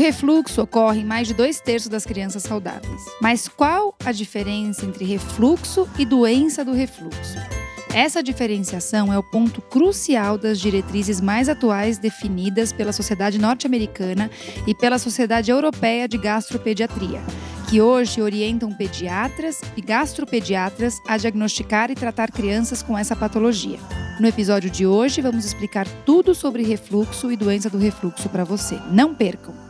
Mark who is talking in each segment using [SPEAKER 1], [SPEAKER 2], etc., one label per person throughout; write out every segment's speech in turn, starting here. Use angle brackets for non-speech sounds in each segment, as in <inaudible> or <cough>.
[SPEAKER 1] refluxo ocorre em mais de dois terços das crianças saudáveis. Mas qual a diferença entre refluxo e doença do refluxo? Essa diferenciação é o ponto crucial das diretrizes mais atuais definidas pela Sociedade Norte-Americana e pela Sociedade Europeia de Gastropediatria, que hoje orientam pediatras e gastropediatras a diagnosticar e tratar crianças com essa patologia. No episódio de hoje, vamos explicar tudo sobre refluxo e doença do refluxo para você. Não percam!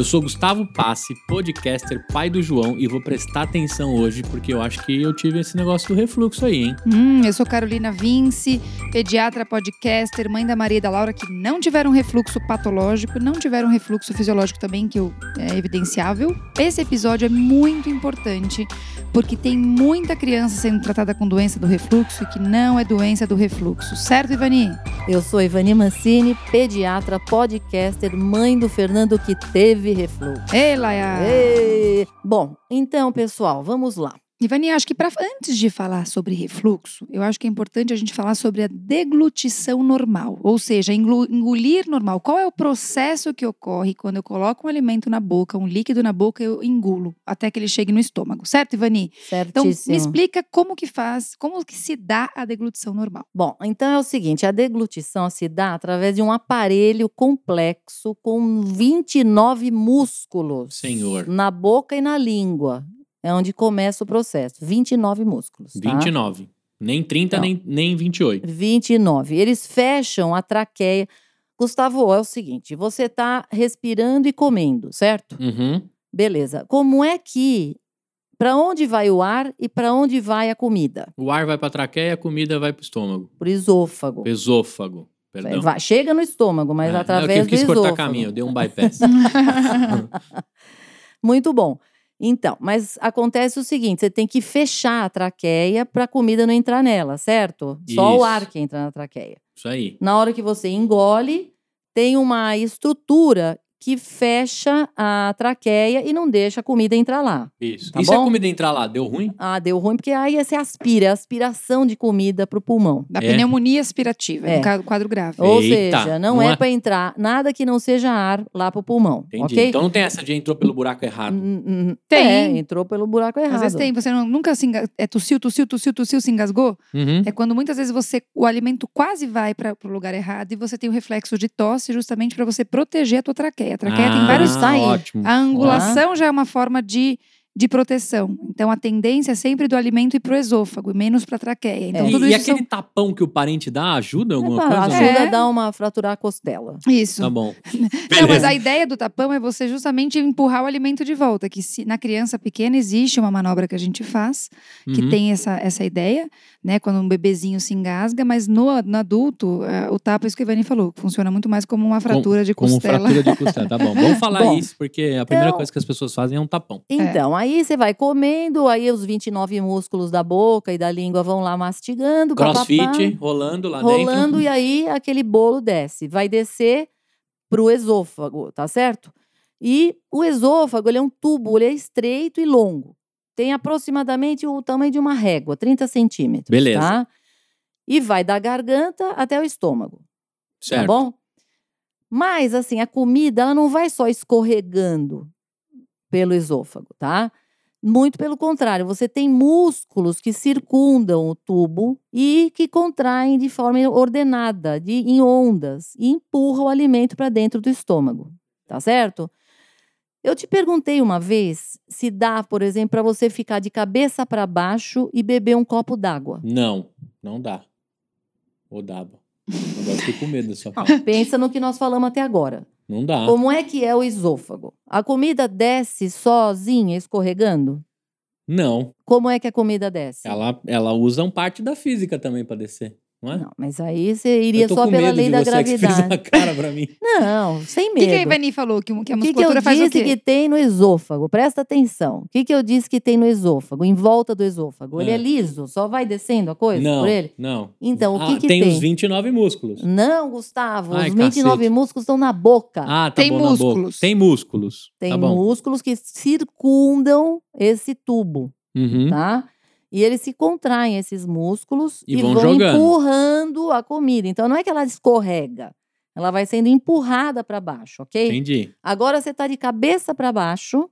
[SPEAKER 2] Eu sou Gustavo Passe, podcaster, pai do João, e vou prestar atenção hoje porque eu acho que eu tive esse negócio do refluxo aí, hein?
[SPEAKER 1] Hum, eu sou Carolina Vince, pediatra, podcaster, mãe da Maria e da Laura, que não tiveram refluxo patológico, não tiveram refluxo fisiológico também, que é evidenciável. Esse episódio é muito importante porque tem muita criança sendo tratada com doença do refluxo e que não é doença do refluxo, certo, Ivani?
[SPEAKER 3] Eu sou Ivani Mancini, pediatra, podcaster, mãe do Fernando que teve refluxo.
[SPEAKER 1] Ei, Laia!
[SPEAKER 3] Ei. Bom, então, pessoal, vamos lá.
[SPEAKER 1] Ivani, acho que pra, antes de falar sobre refluxo, eu acho que é importante a gente falar sobre a deglutição normal, ou seja, engolir normal. Qual é o processo que ocorre quando eu coloco um alimento na boca, um líquido na boca, eu engulo até que ele chegue no estômago, certo, Ivani?
[SPEAKER 3] Certíssimo.
[SPEAKER 1] Então, me explica como que faz, como que se dá a deglutição normal.
[SPEAKER 3] Bom, então é o seguinte, a deglutição se dá através de um aparelho complexo com 29 músculos.
[SPEAKER 2] Senhor.
[SPEAKER 3] Na boca e na língua. É onde começa o processo. 29 músculos.
[SPEAKER 2] Tá? 29. Nem 30, Não. nem, nem 28.
[SPEAKER 3] 29. Eles fecham a traqueia. Gustavo, é o seguinte: você está respirando e comendo, certo?
[SPEAKER 2] Uhum.
[SPEAKER 3] Beleza. Como é que. Para onde vai o ar e para onde vai a comida?
[SPEAKER 2] O ar vai para a traqueia, a comida vai para o estômago.
[SPEAKER 3] Pro esôfago.
[SPEAKER 2] Esôfago. Perdão.
[SPEAKER 3] Vai, chega no estômago, mas é, através
[SPEAKER 2] eu quis
[SPEAKER 3] do esôfago.
[SPEAKER 2] cortar caminho, eu dei um bypass. <laughs> <laughs>
[SPEAKER 3] Muito bom. Então, mas acontece o seguinte: você tem que fechar a traqueia para a comida não entrar nela, certo?
[SPEAKER 2] Isso.
[SPEAKER 3] Só o ar que entra na traqueia.
[SPEAKER 2] Isso aí.
[SPEAKER 3] Na hora que você engole, tem uma estrutura que fecha a traqueia e não deixa a comida entrar lá.
[SPEAKER 2] Isso.
[SPEAKER 3] Tá
[SPEAKER 2] e
[SPEAKER 3] bom?
[SPEAKER 2] se a comida entrar lá, deu ruim?
[SPEAKER 3] Ah, deu ruim, porque aí você aspira, é aspiração de comida pro pulmão.
[SPEAKER 1] Da é. pneumonia aspirativa, é. no quadro grave.
[SPEAKER 3] Ou Eita, seja, não, não é, é para entrar nada que não seja ar lá pro pulmão.
[SPEAKER 2] Entendi.
[SPEAKER 3] Okay?
[SPEAKER 2] Então não tem essa de entrou pelo buraco errado.
[SPEAKER 1] Tem.
[SPEAKER 3] É, entrou pelo buraco errado.
[SPEAKER 1] Às vezes tem, você não, nunca se enga... é, tossiu, tossiu, tossiu, tossiu, se engasgou.
[SPEAKER 2] Uhum.
[SPEAKER 1] É quando muitas vezes você o alimento quase vai para o lugar errado e você tem o reflexo de tosse justamente para você proteger a tua traqueia. A traqueia
[SPEAKER 2] ah.
[SPEAKER 1] tem vários
[SPEAKER 2] ah, ótimo.
[SPEAKER 1] A angulação ah. já é uma forma de de proteção. Então a tendência é sempre do alimento ir para o esôfago, menos para a traqueia. Então,
[SPEAKER 2] é.
[SPEAKER 1] tudo
[SPEAKER 2] e,
[SPEAKER 1] isso
[SPEAKER 2] aquele
[SPEAKER 1] são...
[SPEAKER 2] tapão que o parente dá ajuda alguma
[SPEAKER 3] é,
[SPEAKER 2] coisa?
[SPEAKER 3] Ajuda é. a dar uma fraturar a costela.
[SPEAKER 1] Isso.
[SPEAKER 2] Tá bom. <laughs>
[SPEAKER 1] Não, mas a ideia do tapão é você justamente empurrar o alimento de volta. Que se, na criança pequena existe uma manobra que a gente faz que
[SPEAKER 2] Uhum.
[SPEAKER 1] tem essa, essa ideia, né? Quando um bebezinho se engasga, mas no, no adulto, eh, o tapa, isso que a Ivani falou, funciona muito mais como uma fratura de
[SPEAKER 2] Como
[SPEAKER 1] costela.
[SPEAKER 2] fratura de costela, tá bom. Vamos <laughs> falar
[SPEAKER 3] Bom,
[SPEAKER 2] isso, porque a primeira
[SPEAKER 3] então-
[SPEAKER 2] coisa que as pessoas fazem é um tapão.
[SPEAKER 3] Então, aí você vai comendo, aí os 29 músculos da boca e da língua vão lá mastigando. papapá,
[SPEAKER 2] Crossfit, rolando lá
[SPEAKER 3] rolando
[SPEAKER 2] dentro.
[SPEAKER 3] e aí aquele bolo desce. Vai descer pro esôfago, tá certo? E o esôfago, ele é um tubo, ele é estreito e longo. Tem aproximadamente o tamanho de uma régua, 30 centímetros.
[SPEAKER 2] Beleza.
[SPEAKER 3] Tá? E vai da garganta até o estômago.
[SPEAKER 2] Certo.
[SPEAKER 3] Tá bom? Mas, assim, a comida, ela não vai só escorregando pelo esôfago, tá? Muito pelo contrário, você tem músculos que circundam o tubo e que contraem de forma ordenada, de, em ondas, e empurram o alimento para dentro do estômago, tá certo? Eu te perguntei uma vez se dá, por exemplo, para você ficar de cabeça para baixo e beber um copo d'água.
[SPEAKER 2] Não, não dá. Ou dava. Agora fiquei com medo da sua parte.
[SPEAKER 3] Pensa no que nós falamos até agora.
[SPEAKER 2] Não dá.
[SPEAKER 3] Como é que é o esôfago? A comida desce sozinha, escorregando?
[SPEAKER 2] Não.
[SPEAKER 3] Como é que a comida desce?
[SPEAKER 2] Ela, ela usa um parte da física também pra descer. Não é?
[SPEAKER 3] Não, mas aí você iria só pela
[SPEAKER 2] medo
[SPEAKER 3] lei
[SPEAKER 2] de
[SPEAKER 3] da
[SPEAKER 2] você que fez
[SPEAKER 3] gravidade.
[SPEAKER 2] uma cara pra mim. <laughs>
[SPEAKER 3] Não, sem
[SPEAKER 1] O que, que a
[SPEAKER 3] medo.
[SPEAKER 1] Ivani falou? Que, que a
[SPEAKER 3] O que, que eu
[SPEAKER 1] musculatura faz o
[SPEAKER 3] disse
[SPEAKER 1] quê?
[SPEAKER 3] que tem no esôfago? Presta atenção. O que, que eu disse que tem no esôfago? Em volta do esôfago. Ele
[SPEAKER 2] É.
[SPEAKER 3] é liso? Só vai descendo a coisa
[SPEAKER 2] Não,
[SPEAKER 3] por ele?
[SPEAKER 2] não.
[SPEAKER 3] Então, o que
[SPEAKER 2] Ah,
[SPEAKER 3] que
[SPEAKER 2] tem?
[SPEAKER 3] tem?
[SPEAKER 2] os 29 músculos.
[SPEAKER 3] Não, Gustavo.
[SPEAKER 2] Ai,
[SPEAKER 3] os 29
[SPEAKER 2] cacete.
[SPEAKER 3] músculos estão na boca.
[SPEAKER 2] Ah, tá
[SPEAKER 1] Tem
[SPEAKER 2] bom na boca.
[SPEAKER 1] músculos.
[SPEAKER 2] Tem músculos.
[SPEAKER 3] tem
[SPEAKER 2] tá bom.
[SPEAKER 3] músculos que circundam esse tubo,
[SPEAKER 2] Uhum.
[SPEAKER 3] tá? E eles se contraem, esses músculos,
[SPEAKER 2] E
[SPEAKER 3] e,
[SPEAKER 2] vão
[SPEAKER 3] vão, empurrando a comida. Então, não é que ela escorrega. Ela vai sendo empurrada para baixo, ok?
[SPEAKER 2] Entendi.
[SPEAKER 3] Agora você está de cabeça para baixo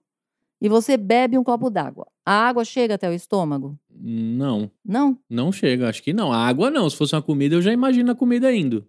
[SPEAKER 3] e você bebe um copo d'água. A água chega até o estômago?
[SPEAKER 2] Não,
[SPEAKER 3] Não?
[SPEAKER 2] não chega. Acho que não. A água não. Se fosse uma comida, eu já imagino a comida indo.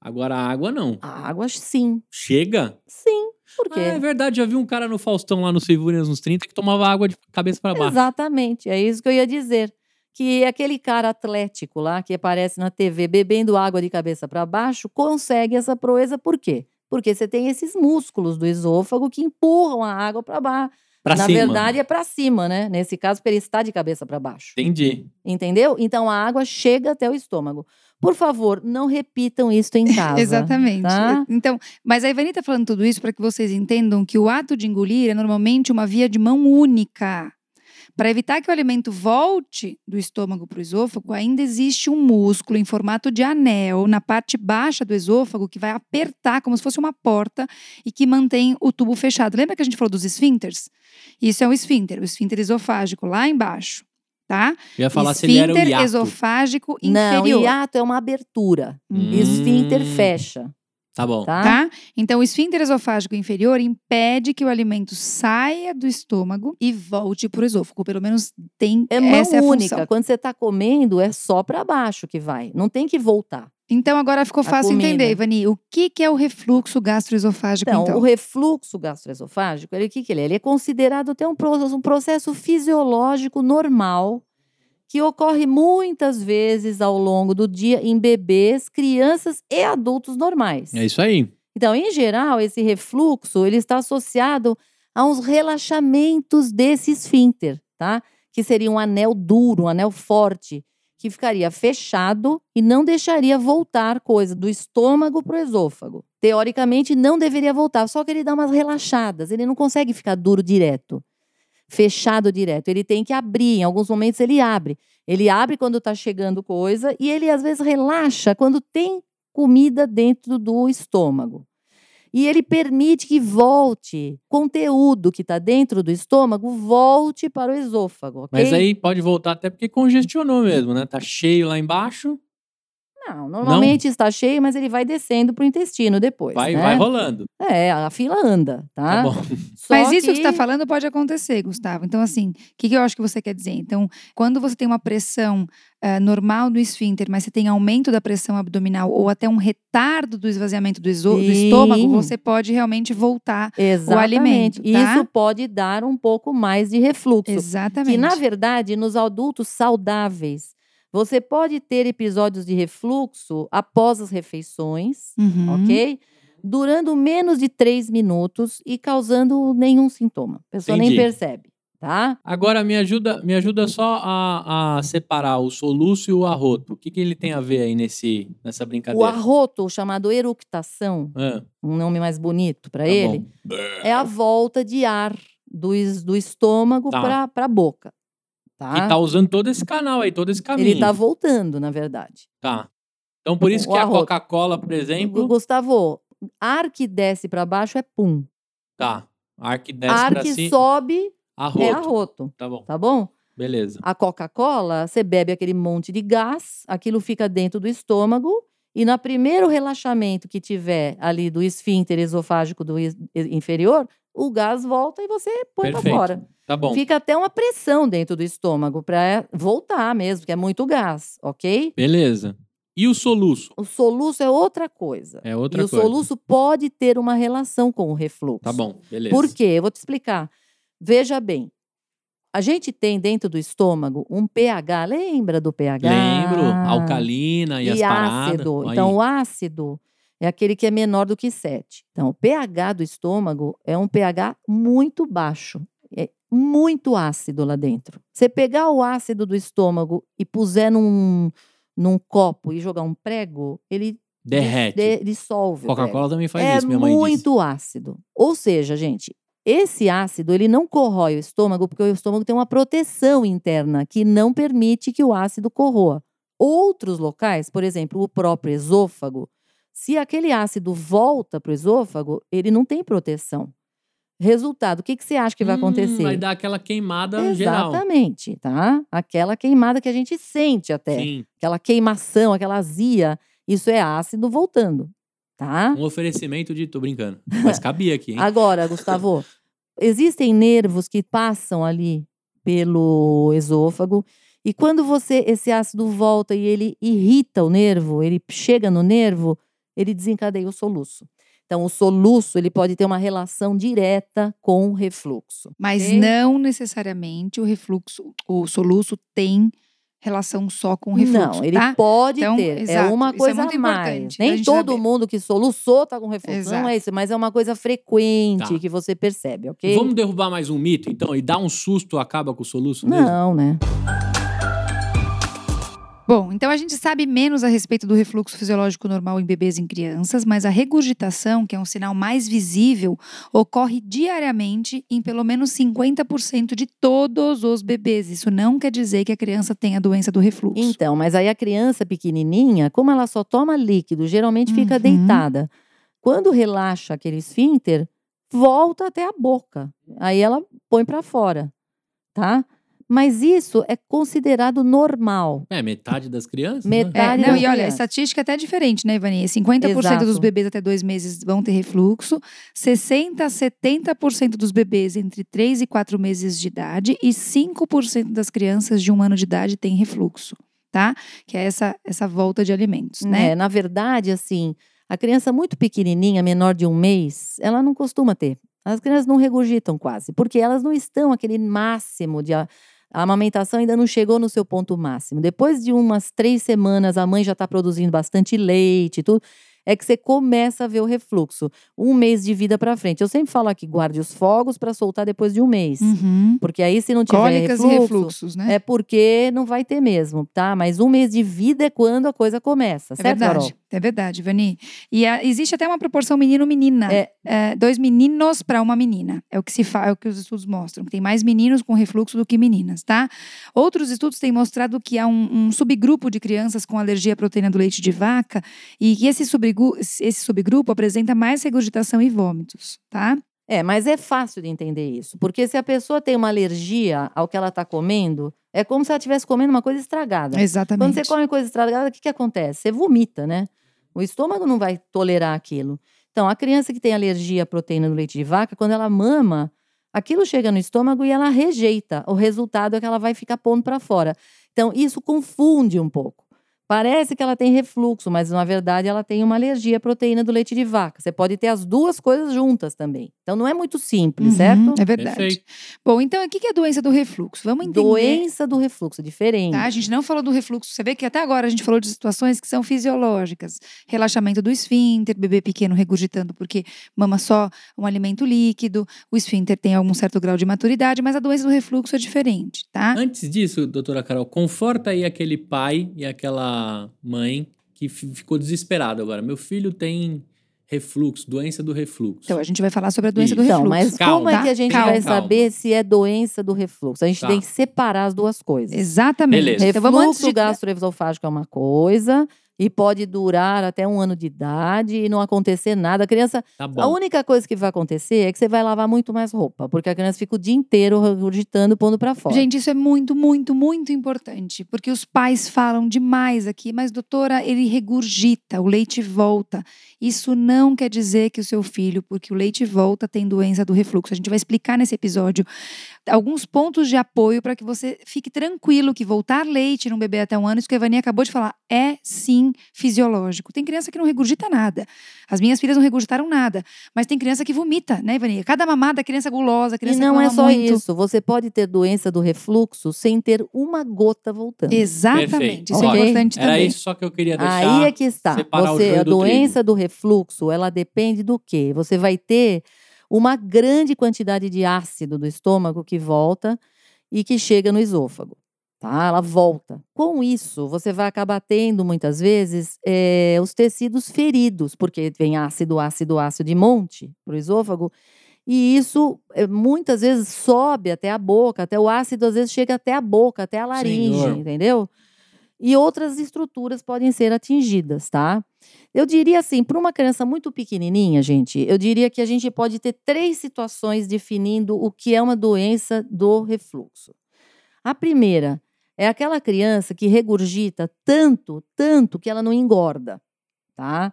[SPEAKER 2] Agora a água não.
[SPEAKER 3] A água, sim.
[SPEAKER 2] Chega?
[SPEAKER 3] Sim. Por quê?
[SPEAKER 2] Ah, é verdade. Já vi um cara no Faustão lá no Silvurias nos 30 que tomava água de cabeça pra baixo.
[SPEAKER 3] Exatamente. É isso que eu ia dizer. Que aquele cara atlético lá que aparece na TV bebendo água de cabeça para baixo consegue essa proeza por quê? Porque você tem esses músculos do esôfago que empurram a água para baixo.
[SPEAKER 2] Pra
[SPEAKER 3] Na
[SPEAKER 2] cima.
[SPEAKER 3] verdade é para cima, né? Nesse caso, porque ele está de cabeça para baixo.
[SPEAKER 2] Entendi.
[SPEAKER 3] Entendeu? Então a água chega até o estômago. Por favor, não repitam isso em <laughs> casa.
[SPEAKER 1] Exatamente.
[SPEAKER 3] tá?
[SPEAKER 1] Então, mas a Ivani está falando tudo isso para que vocês entendam que o ato de engolir é normalmente uma via de mão única. Para evitar que o alimento volte do estômago para o esôfago, ainda existe um músculo em formato de anel na parte baixa do esôfago que vai apertar como se fosse uma porta e que mantém o tubo fechado. Lembra que a gente falou dos esfíncteres? Isso é um esfíncter, o esfíncter esofágico lá embaixo, tá?
[SPEAKER 2] Eu ia falar se ele era o hiato.
[SPEAKER 1] esofágico
[SPEAKER 3] Não,
[SPEAKER 1] inferior.
[SPEAKER 3] hiato é uma abertura.
[SPEAKER 1] Hum.
[SPEAKER 3] Esfíncter
[SPEAKER 2] Hum.
[SPEAKER 3] fecha,
[SPEAKER 2] Tá bom.
[SPEAKER 3] tá?
[SPEAKER 1] tá? Então, o esfíncter esofágico inferior impede que o alimento saia do estômago e volte para o esôfago. Pelo menos tem
[SPEAKER 3] É mão
[SPEAKER 1] essa é a
[SPEAKER 3] única.
[SPEAKER 1] função.
[SPEAKER 3] Quando você está comendo, é só para baixo que vai. Não tem que voltar.
[SPEAKER 1] Então, agora ficou fácil entender, Ivani. O que, que é o refluxo gastroesofágico,
[SPEAKER 3] Então,
[SPEAKER 1] então?
[SPEAKER 3] o refluxo gastroesofágico, ele, o que, que ele é? Ele é considerado até um, pro- um processo fisiológico normal que ocorre muitas vezes ao longo do dia em bebês, crianças e adultos normais.
[SPEAKER 2] É isso aí.
[SPEAKER 3] Então, em geral, esse refluxo ele está associado a uns relaxamentos desse esfíncter, tá? Que seria um anel duro, um anel forte, que ficaria fechado e não deixaria voltar coisa do estômago para o esôfago. Teoricamente, não deveria voltar, só que ele dá umas relaxadas, ele não consegue ficar duro direto, fechado direto. Ele tem que abrir, em alguns momentos ele abre. Ele abre quando está chegando coisa e ele às vezes relaxa quando tem comida dentro do estômago. E ele permite que volte conteúdo que está dentro do estômago, volte para o esôfago, ok?
[SPEAKER 2] Mas aí pode voltar até porque congestionou mesmo, né? Tá cheio lá embaixo,
[SPEAKER 3] Não, normalmente está cheio, mas ele vai descendo para o intestino depois.
[SPEAKER 2] vai,
[SPEAKER 3] né?
[SPEAKER 2] vai rolando.
[SPEAKER 3] É, a fila anda, tá?
[SPEAKER 2] Tá bom.
[SPEAKER 3] Só
[SPEAKER 1] Mas isso que você está falando pode acontecer, Gustavo. Então, assim, o que, que eu acho que você quer dizer? Então, quando você tem uma pressão eh, normal do esfíncter, mas você tem aumento da pressão abdominal ou até um retardo do esvaziamento do, do estômago, você pode realmente voltar.
[SPEAKER 3] Exatamente.
[SPEAKER 1] alimento, tá?
[SPEAKER 3] Isso pode dar um pouco mais de refluxo.
[SPEAKER 1] Exatamente.
[SPEAKER 3] Que, na verdade, nos adultos saudáveis, você pode ter episódios de refluxo após as refeições,
[SPEAKER 1] Uhum.
[SPEAKER 3] ok? Durando menos de três minutos e causando nenhum sintoma. A pessoa nem
[SPEAKER 2] Entendi.
[SPEAKER 3] percebe, tá?
[SPEAKER 2] Agora me ajuda, me ajuda só a, a separar o soluço e o arroto. O que, que ele tem a ver aí nesse, nessa
[SPEAKER 3] O
[SPEAKER 2] brincadeira?
[SPEAKER 3] arroto, chamado eructação,
[SPEAKER 2] Ah,
[SPEAKER 3] um nome mais bonito para
[SPEAKER 2] tá
[SPEAKER 3] ele,
[SPEAKER 2] bom.
[SPEAKER 3] é a volta de ar do, do estômago
[SPEAKER 2] Tá.
[SPEAKER 3] para a boca. Tá?
[SPEAKER 2] E tá usando todo esse canal aí, todo esse caminho.
[SPEAKER 3] Ele tá voltando, na verdade.
[SPEAKER 2] Tá. Então por isso
[SPEAKER 3] O
[SPEAKER 2] que a. Coca-Cola, por exemplo,
[SPEAKER 3] Gustavo, ar que desce para baixo é pum.
[SPEAKER 2] tá. Ar que desce
[SPEAKER 3] ar
[SPEAKER 2] pra
[SPEAKER 3] que sobe
[SPEAKER 2] arroto.
[SPEAKER 3] é arroto,
[SPEAKER 2] Tá bom,
[SPEAKER 3] tá bom?
[SPEAKER 2] beleza.
[SPEAKER 3] A Coca-Cola, você bebe aquele monte de gás, aquilo fica dentro do estômago e no primeiro relaxamento que tiver ali do esfíncter esofágico do inferior, o gás volta e você põe para fora.
[SPEAKER 2] Tá bom,
[SPEAKER 3] Fica até uma pressão dentro do estômago para voltar mesmo, que é muito gás, ok?
[SPEAKER 2] beleza. E o soluço?
[SPEAKER 3] O soluço é outra coisa.
[SPEAKER 2] É outra
[SPEAKER 3] e o
[SPEAKER 2] coisa.
[SPEAKER 3] soluço pode ter uma relação com o refluxo.
[SPEAKER 2] Tá bom, beleza.
[SPEAKER 3] Por quê? Eu vou te explicar. Veja bem. A gente tem dentro do estômago um pH, lembra do pH?
[SPEAKER 2] Lembro, alcalina e, as paradas.
[SPEAKER 3] ácido.
[SPEAKER 2] Aí.
[SPEAKER 3] Então, o ácido é aquele que é menor do que 7. Então, o pH do estômago é um pH muito baixo. É muito ácido lá dentro. Você pegar o ácido do estômago e puser num, num copo e jogar um prego, ele
[SPEAKER 2] Derrete.
[SPEAKER 3] de- dissolve.
[SPEAKER 2] Coca-Cola também faz
[SPEAKER 3] é
[SPEAKER 2] isso, minha mãe
[SPEAKER 3] muito
[SPEAKER 2] disse.
[SPEAKER 3] ácido. Ou seja, gente, esse ácido ele não corrói o estômago porque o estômago tem uma proteção interna que não permite que o ácido corroa. Outros locais, por exemplo, o próprio esôfago, se aquele ácido volta para o esôfago, ele não tem proteção. Resultado, o que, que você acha que vai
[SPEAKER 2] Hum,
[SPEAKER 3] acontecer?
[SPEAKER 2] Vai dar aquela queimada geral.
[SPEAKER 3] Exatamente, tá? Aquela queimada que a gente sente até.
[SPEAKER 2] Sim.
[SPEAKER 3] Aquela queimação, aquela azia, isso é ácido voltando, tá?
[SPEAKER 2] Um oferecimento de. Tô brincando. <laughs> Mas cabia aqui, hein?
[SPEAKER 3] Agora, Gustavo, existem nervos que passam ali pelo esôfago e quando você esse ácido volta e ele irrita o nervo, ele chega no nervo, ele desencadeia o soluço. Então, o soluço ele pode ter uma relação direta com o refluxo.
[SPEAKER 1] Mas
[SPEAKER 3] ok?
[SPEAKER 1] não necessariamente o refluxo, o soluço tem relação só com o refluxo,
[SPEAKER 3] Não, ele
[SPEAKER 1] tá?
[SPEAKER 3] pode
[SPEAKER 1] Então,
[SPEAKER 3] ter. é
[SPEAKER 1] exato,
[SPEAKER 3] uma
[SPEAKER 1] isso é
[SPEAKER 3] coisa
[SPEAKER 1] muito
[SPEAKER 3] a mais.
[SPEAKER 1] importante da
[SPEAKER 3] Nem todo
[SPEAKER 1] saber.
[SPEAKER 3] mundo que soluçou tá com refluxo.
[SPEAKER 1] Exato.
[SPEAKER 3] Não é isso, mas é uma coisa frequente
[SPEAKER 2] Tá.
[SPEAKER 3] que você percebe, ok?
[SPEAKER 2] Vamos derrubar mais um mito, então? E dar um susto acaba com o soluço mesmo?
[SPEAKER 3] Não, né?
[SPEAKER 1] Bom, então a gente sabe menos a respeito do refluxo fisiológico normal em bebês e em crianças, mas a regurgitação, que é um sinal mais visível, ocorre diariamente em pelo menos 50% de todos os bebês. Isso não quer dizer que a criança tenha a doença do refluxo.
[SPEAKER 3] Então, mas aí a criança pequenininha, como ela só toma líquido, geralmente fica
[SPEAKER 1] Uhum.
[SPEAKER 3] deitada. Quando relaxa aquele esfíncter, volta até a boca. Aí ela põe para fora, tá? Mas isso é considerado normal.
[SPEAKER 2] É, metade das crianças? né?
[SPEAKER 1] É,
[SPEAKER 3] Metade
[SPEAKER 1] não,
[SPEAKER 3] das
[SPEAKER 1] e olha, a estatística é até diferente, né, Ivani? 50% dos
[SPEAKER 3] Exato.
[SPEAKER 1] bebês até dois meses vão ter refluxo, 60% a 70% dos bebês entre 3 e 4 meses de idade e 5% das crianças de um ano de idade têm refluxo, tá? Que é essa, essa volta de alimentos, né?
[SPEAKER 3] É, na verdade, assim, a criança muito pequenininha, menor de um mês, ela não costuma ter. As crianças não regurgitam quase, porque elas não estão aquele máximo de. A, amamentação ainda não chegou no seu ponto máximo. Depois de umas três semanas, a mãe já está produzindo bastante leite e tudo. É que você começa a ver o refluxo. Um mês de vida para frente. Eu sempre falo aqui, guarde os fogos para soltar depois de um mês.
[SPEAKER 1] Uhum.
[SPEAKER 3] Porque aí, se não tiver
[SPEAKER 1] Cólicas
[SPEAKER 3] refluxo,
[SPEAKER 1] e refluxos, né?
[SPEAKER 3] é porque não vai ter mesmo, tá? Mas um mês de vida é quando a coisa começa,
[SPEAKER 1] É
[SPEAKER 3] certo,
[SPEAKER 1] verdade,
[SPEAKER 3] Carol?
[SPEAKER 1] é verdade, Vani. E a- existe até uma proporção menino-menina.
[SPEAKER 3] É.
[SPEAKER 1] É, dois meninos para uma menina. É o que se fa, é o que os estudos mostram. Tem mais meninos com refluxo do que meninas, tá? Outros estudos têm mostrado que há um, um subgrupo de crianças com alergia à proteína do leite de vaca e que esse, subgru- esse subgrupo apresenta mais regurgitação e vômitos, tá?
[SPEAKER 3] É, mas é fácil de entender isso. Porque se a pessoa tem uma alergia ao que ela está comendo, é como se ela estivesse comendo uma coisa estragada. Quando
[SPEAKER 1] Exatamente.
[SPEAKER 3] você come coisa estragada, o que, que acontece? Você vomita, né? O estômago não vai tolerar aquilo. Então, a criança que tem alergia à proteína do leite de vaca, quando ela mama, aquilo chega no estômago e ela rejeita. O resultado é que ela vai ficar pondo para fora. Então, isso confunde um pouco. Parece que ela tem refluxo, mas na verdade ela tem uma alergia à proteína do leite de vaca. Você pode ter as duas coisas juntas também. Então não é muito simples,
[SPEAKER 1] Uhum,
[SPEAKER 3] certo?
[SPEAKER 1] É verdade.
[SPEAKER 2] Perfeito.
[SPEAKER 1] Bom, então o que é a doença do refluxo? Vamos entender.
[SPEAKER 3] Doença do refluxo, diferente.
[SPEAKER 1] Tá? A gente não falou do refluxo. Você vê que até agora a gente falou de situações que são fisiológicas. Relaxamento do esfíncter, bebê pequeno regurgitando porque mama só um alimento líquido. O esfíncter tem algum certo grau de maturidade, mas a doença do refluxo é diferente, tá?
[SPEAKER 2] Antes disso, doutora Carol, conforta aí aquele pai e aquela mãe que fi- ficou desesperado agora. Meu filho tem refluxo, doença do refluxo.
[SPEAKER 1] Então a gente vai falar sobre a doença do
[SPEAKER 2] Isso.
[SPEAKER 3] Então,
[SPEAKER 1] refluxo.
[SPEAKER 3] mas
[SPEAKER 2] Calma,
[SPEAKER 3] como é
[SPEAKER 1] tá?
[SPEAKER 3] que a gente
[SPEAKER 1] Calma.
[SPEAKER 3] vai saber se é doença do refluxo? A gente
[SPEAKER 2] Tá.
[SPEAKER 3] tem que separar as duas coisas.
[SPEAKER 1] Exatamente.
[SPEAKER 2] Beleza.
[SPEAKER 1] Então vamos antes
[SPEAKER 3] Refluxo
[SPEAKER 1] de...
[SPEAKER 3] gastroesofágico é uma coisa e pode durar até um ano de idade e não acontecer nada. A criança,
[SPEAKER 2] Tá
[SPEAKER 3] a única coisa que vai acontecer é que você vai lavar muito mais roupa, porque a criança fica o dia inteiro regurgitando, pondo pra fora.
[SPEAKER 1] Gente, isso é muito, muito, muito importante, porque os pais falam demais aqui, mas doutora, ele regurgita, o leite volta. Isso não quer dizer que o seu filho, porque o leite volta, tem doença do refluxo. A gente vai explicar nesse episódio alguns pontos de apoio para que você fique tranquilo que voltar leite num bebê até um ano, isso que a Ivani acabou de falar, é sim fisiológico. Tem criança que não regurgita nada. As minhas filhas não regurgitaram nada, mas tem criança que vomita, né, Ivani? Cada mamada, criança gulosa, a
[SPEAKER 3] E
[SPEAKER 1] criança
[SPEAKER 3] não
[SPEAKER 1] que
[SPEAKER 3] é só
[SPEAKER 1] muito.
[SPEAKER 3] isso. Você pode ter doença do refluxo sem ter uma gota voltando.
[SPEAKER 1] Exatamente.
[SPEAKER 2] Perfeito.
[SPEAKER 1] Isso
[SPEAKER 3] Ok.
[SPEAKER 1] é importante
[SPEAKER 2] Era
[SPEAKER 1] também.
[SPEAKER 2] isso só que eu queria deixar.
[SPEAKER 3] Aí é que está. Você, a
[SPEAKER 2] do
[SPEAKER 3] doença do refluxo, ela depende do quê? Você vai ter uma grande quantidade de ácido do estômago que volta e que chega no esôfago. tá? Ela volta. Com isso, você vai acabar tendo muitas vezes eh, os tecidos feridos, porque vem ácido, ácido, ácido de monte para o esôfago. E isso eh, muitas vezes sobe até a boca, até o ácido às vezes chega até a boca, até a laringe,
[SPEAKER 2] Senhor.
[SPEAKER 3] entendeu? E outras estruturas podem ser atingidas, tá? Eu diria assim, para uma criança muito pequenininha, gente, eu diria que a gente pode ter três situações definindo o que é uma doença do refluxo. A primeira é aquela criança que regurgita tanto, tanto que ela não engorda, tá?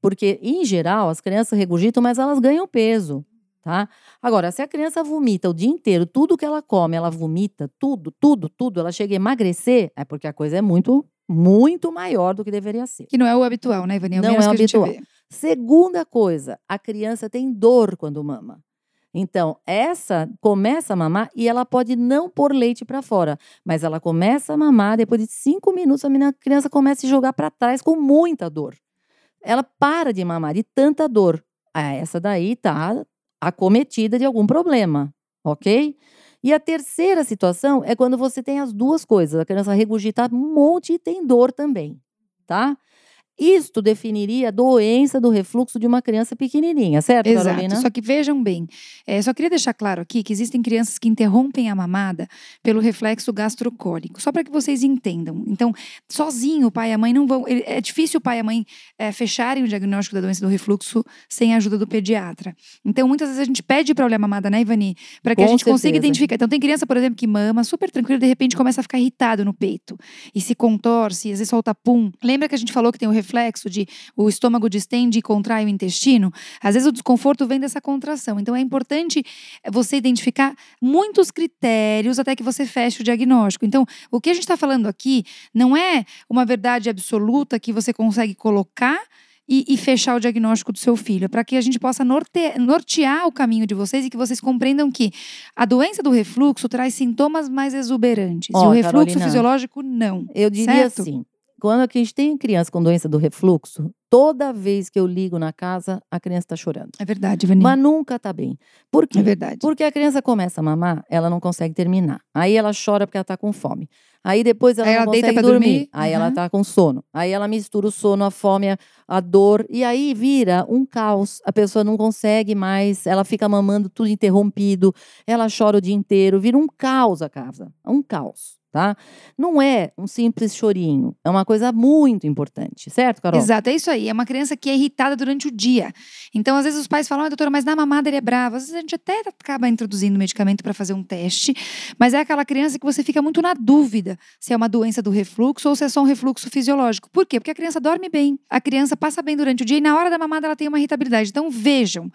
[SPEAKER 3] Porque, em geral, as crianças regurgitam, mas elas ganham peso, tá? Agora, se a criança vomita o dia inteiro, tudo que ela come, ela vomita, tudo, tudo, tudo, ela chega a emagrecer, é porque a coisa é muito, muito maior do que deveria ser.
[SPEAKER 1] Que não é o habitual, né, Ivani? É
[SPEAKER 3] Não é o habitual. Segunda coisa, a criança tem dor quando mama. Então, essa começa a mamar e ela pode não pôr leite para fora, mas ela começa a mamar, depois de cinco minutos, a menina- a criança começa a se jogar para trás com muita dor. Ela para de mamar de tanta dor. Ah, essa daí tá acometida de algum problema, ok? E a terceira situação é quando você tem as duas coisas. A criança regurgita um monte e tem dor também, tá? Isto definiria a doença do refluxo de uma criança pequenininha, certo,
[SPEAKER 1] Exato.
[SPEAKER 3] Carolina?
[SPEAKER 1] Só que vejam bem, eh, só queria deixar claro aqui que existem crianças que interrompem a mamada pelo reflexo gastrocólico, só para que vocês entendam. Então, sozinho o pai e a mãe não vão. É difícil o pai e a mãe eh, fecharem o diagnóstico da doença do refluxo sem a ajuda do pediatra. Então, muitas vezes a gente pede para olhar a mamada, né, Ivani? Para que a
[SPEAKER 3] Com
[SPEAKER 1] gente consiga
[SPEAKER 3] certeza.
[SPEAKER 1] identificar. Então, tem criança, por exemplo, que mama super tranquilo, de repente começa a ficar irritado no peito e se contorce, às vezes solta pum. Lembra que a gente falou que tem o reflexo de o estômago distende e contrai o intestino? Às vezes o desconforto vem dessa contração. Então é importante você identificar muitos critérios até que você feche o diagnóstico. Então, o que a gente está falando aqui não é uma verdade absoluta que você consegue colocar. E, e fechar o diagnóstico do seu filho, para que a gente possa norte- nortear o caminho de vocês e que vocês compreendam que a doença do refluxo traz sintomas mais exuberantes. e
[SPEAKER 3] Ó,
[SPEAKER 1] o refluxo
[SPEAKER 3] Carolina,
[SPEAKER 1] fisiológico, não.
[SPEAKER 3] Eu diria
[SPEAKER 1] Certo?
[SPEAKER 3] assim: quando a gente tem criança com doença do refluxo, toda vez que eu ligo na casa, a criança está chorando.
[SPEAKER 1] É verdade, Vani.
[SPEAKER 3] Mas nunca está bem. Por quê?
[SPEAKER 1] É verdade.
[SPEAKER 3] Porque a criança começa a mamar, ela não consegue terminar. Aí ela chora porque ela está com fome. Aí depois ela
[SPEAKER 1] Aí
[SPEAKER 3] não
[SPEAKER 1] ela
[SPEAKER 3] consegue dormir.
[SPEAKER 1] dormir.
[SPEAKER 3] Aí ela
[SPEAKER 1] Uhum.
[SPEAKER 3] está com sono. Aí ela mistura o sono, a fome, a dor. E aí vira um caos. A pessoa não consegue mais, ela fica mamando tudo interrompido. Ela chora o dia inteiro. Vira um caos a casa. Um caos. Tá? Não é um simples chorinho. É uma coisa muito importante. Certo, Carol?
[SPEAKER 1] Exato, é isso aí. É uma criança que é irritada durante o dia. Então, às vezes, os pais falam, ah, doutora, mas na mamada ele é bravo. Às vezes a gente até acaba introduzindo medicamento para fazer um teste, mas é aquela criança que você fica muito na dúvida se é uma doença do refluxo ou se é só um refluxo fisiológico. Por quê? Porque a criança dorme bem, a criança passa bem durante o dia e na hora da mamada ela tem uma irritabilidade. Então, vejam,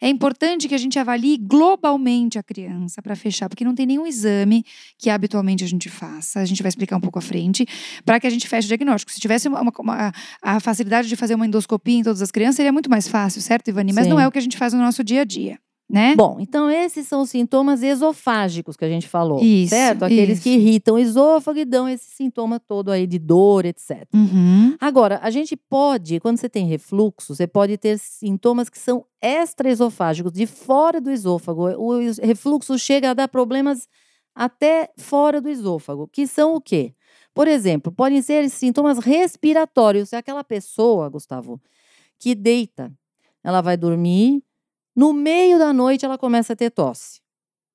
[SPEAKER 1] é importante que a gente avalie globalmente a criança para fechar, porque não tem nenhum exame que habitualmente a gente faça. A gente vai explicar um pouco à frente, para que a gente feche o diagnóstico. Se tivesse uma- uma- a facilidade de fazer uma endoscopia em todas as crianças, seria muito mais fácil, certo, Ivani? Mas não
[SPEAKER 3] Sim.
[SPEAKER 1] é o que a gente faz no nosso dia a dia, né?
[SPEAKER 3] Bom, então esses são os sintomas esofágicos que a gente falou,
[SPEAKER 1] Isso,
[SPEAKER 3] certo? Aqueles que
[SPEAKER 1] isso.
[SPEAKER 3] irritam o esôfago e dão esse sintoma todo aí de dor, etc.
[SPEAKER 1] Uhum.
[SPEAKER 3] Agora, a gente pode, quando você tem refluxo, você pode ter sintomas que são extraesofágicos, de fora do esôfago. O refluxo chega a dar problemas até fora do esôfago, que são o quê? Por exemplo, podem ser sintomas respiratórios. É aquela pessoa, Gustavo, que deita, ela vai dormir, no meio da noite ela começa a ter tosse.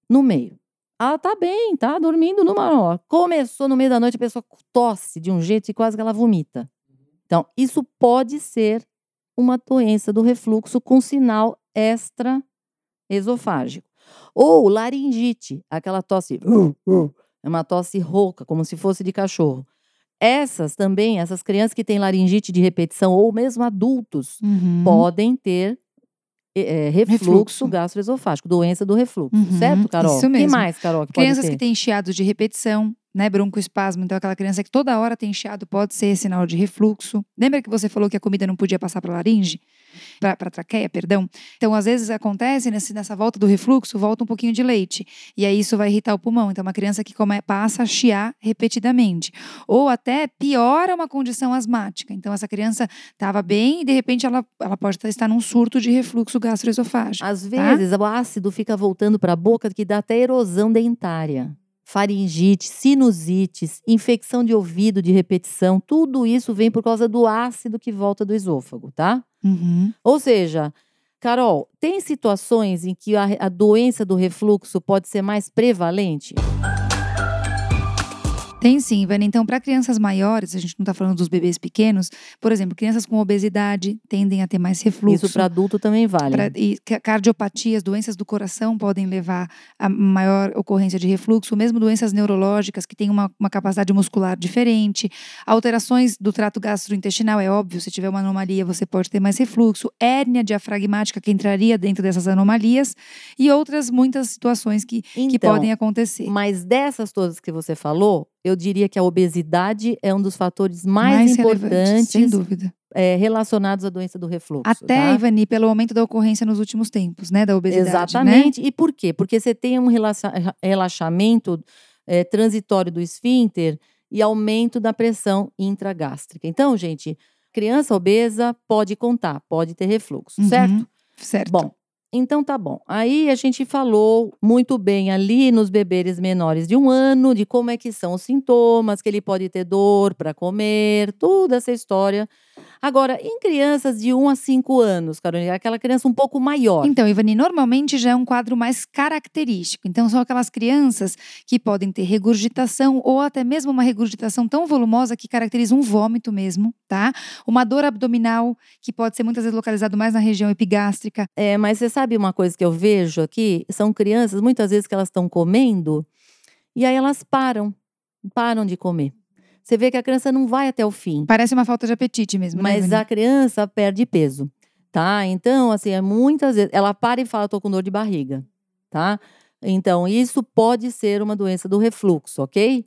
[SPEAKER 3] No meio. Ela tá bem, tá dormindo numa hora. Começou no meio da noite, a pessoa tosse de um jeito e quase que ela vomita. Então, isso pode ser uma doença do refluxo com sinal extra-esofágico. Ou laringite, aquela tosse, é uma tosse rouca, como se fosse de cachorro. Essas também, essas crianças que têm laringite de repetição, ou mesmo adultos,
[SPEAKER 1] Uhum.
[SPEAKER 3] podem ter eh, refluxo,
[SPEAKER 1] Refluxo.
[SPEAKER 3] gastroesofágico, doença do refluxo.
[SPEAKER 1] Uhum,
[SPEAKER 3] Certo, Carol?
[SPEAKER 1] isso
[SPEAKER 3] O que
[SPEAKER 1] mesmo.
[SPEAKER 3] mais, Carol, que
[SPEAKER 1] Crianças que têm chiado de repetição, né, broncoespasmo, então aquela criança que toda hora tem chiado pode ser sinal de refluxo. Lembra que você falou que a comida não podia passar para laringe? Para a traqueia, perdão? Então, às vezes acontece nesse, nessa volta do refluxo, volta um pouquinho de leite. E aí isso vai irritar o pulmão. Então, uma criança que come, passa a chiar repetidamente. Ou até piora uma condição asmática. Então, essa criança estava bem e de repente ela, ela pode estar num surto de refluxo gastroesofágico.
[SPEAKER 3] Às
[SPEAKER 1] tá?
[SPEAKER 3] vezes, o ácido fica voltando para a boca que dá até erosão dentária. Faringite, sinusites, infecção de ouvido de repetição, tudo isso vem por causa do ácido que volta do esôfago, tá?
[SPEAKER 1] Uhum.
[SPEAKER 3] Ou seja, Carol, tem situações em que a, a doença do refluxo pode ser mais prevalente?
[SPEAKER 1] Tem sim, Ivana. Então, para crianças maiores, a gente não está falando dos bebês pequenos, por exemplo, crianças com obesidade tendem a ter mais refluxo.
[SPEAKER 3] Isso para adulto também vale.
[SPEAKER 1] Pra- e ca- cardiopatias, doenças do coração podem levar a maior ocorrência de refluxo, mesmo doenças neurológicas que têm uma, uma capacidade muscular diferente, alterações do trato gastrointestinal, é óbvio, se tiver uma anomalia você pode ter mais refluxo, hérnia diafragmática que entraria dentro dessas anomalias e outras muitas situações que, que
[SPEAKER 3] Então,
[SPEAKER 1] podem acontecer.
[SPEAKER 3] Mas dessas todas que você falou, eu diria que a obesidade é um dos fatores mais,
[SPEAKER 1] relevantes,
[SPEAKER 3] importantes
[SPEAKER 1] sem dúvida.
[SPEAKER 3] é, relacionados à doença do refluxo.
[SPEAKER 1] Até,
[SPEAKER 3] tá?
[SPEAKER 1] Ivani, pelo aumento da ocorrência nos últimos tempos, né, da obesidade, né?
[SPEAKER 3] Exatamente. E por quê? Porque você tem um relaxa- relaxamento é, transitório do esfíncter e aumento da pressão intragástrica. Então, gente, criança obesa pode contar, pode ter refluxo,
[SPEAKER 1] Uhum.
[SPEAKER 3] certo?
[SPEAKER 1] Certo.
[SPEAKER 3] Bom, então tá bom. Aí a gente falou muito bem ali nos bebês menores de um ano, de como é que são os sintomas, que ele pode ter dor para comer, toda essa história. Agora, em crianças de 1 a 5 anos, Carolina, aquela criança um pouco maior.
[SPEAKER 1] Então, Ivani, normalmente já é um quadro mais característico. Então, são aquelas crianças que podem ter regurgitação ou até mesmo uma regurgitação tão volumosa que caracteriza um vômito mesmo, tá? Uma dor abdominal, que pode ser muitas vezes localizado mais na região epigástrica.
[SPEAKER 3] É, mas você sabe uma coisa que eu vejo aqui? São crianças, muitas vezes, que elas estão comendo e aí elas param, param de comer. Você vê que a criança não vai até o fim.
[SPEAKER 1] Parece uma falta de apetite mesmo, né,
[SPEAKER 3] Mas
[SPEAKER 1] Ivani?
[SPEAKER 3] a criança perde peso, tá? Então, assim, é muitas vezes ela para e fala, tô com dor de barriga, tá? Então, isso pode ser uma doença do refluxo, ok?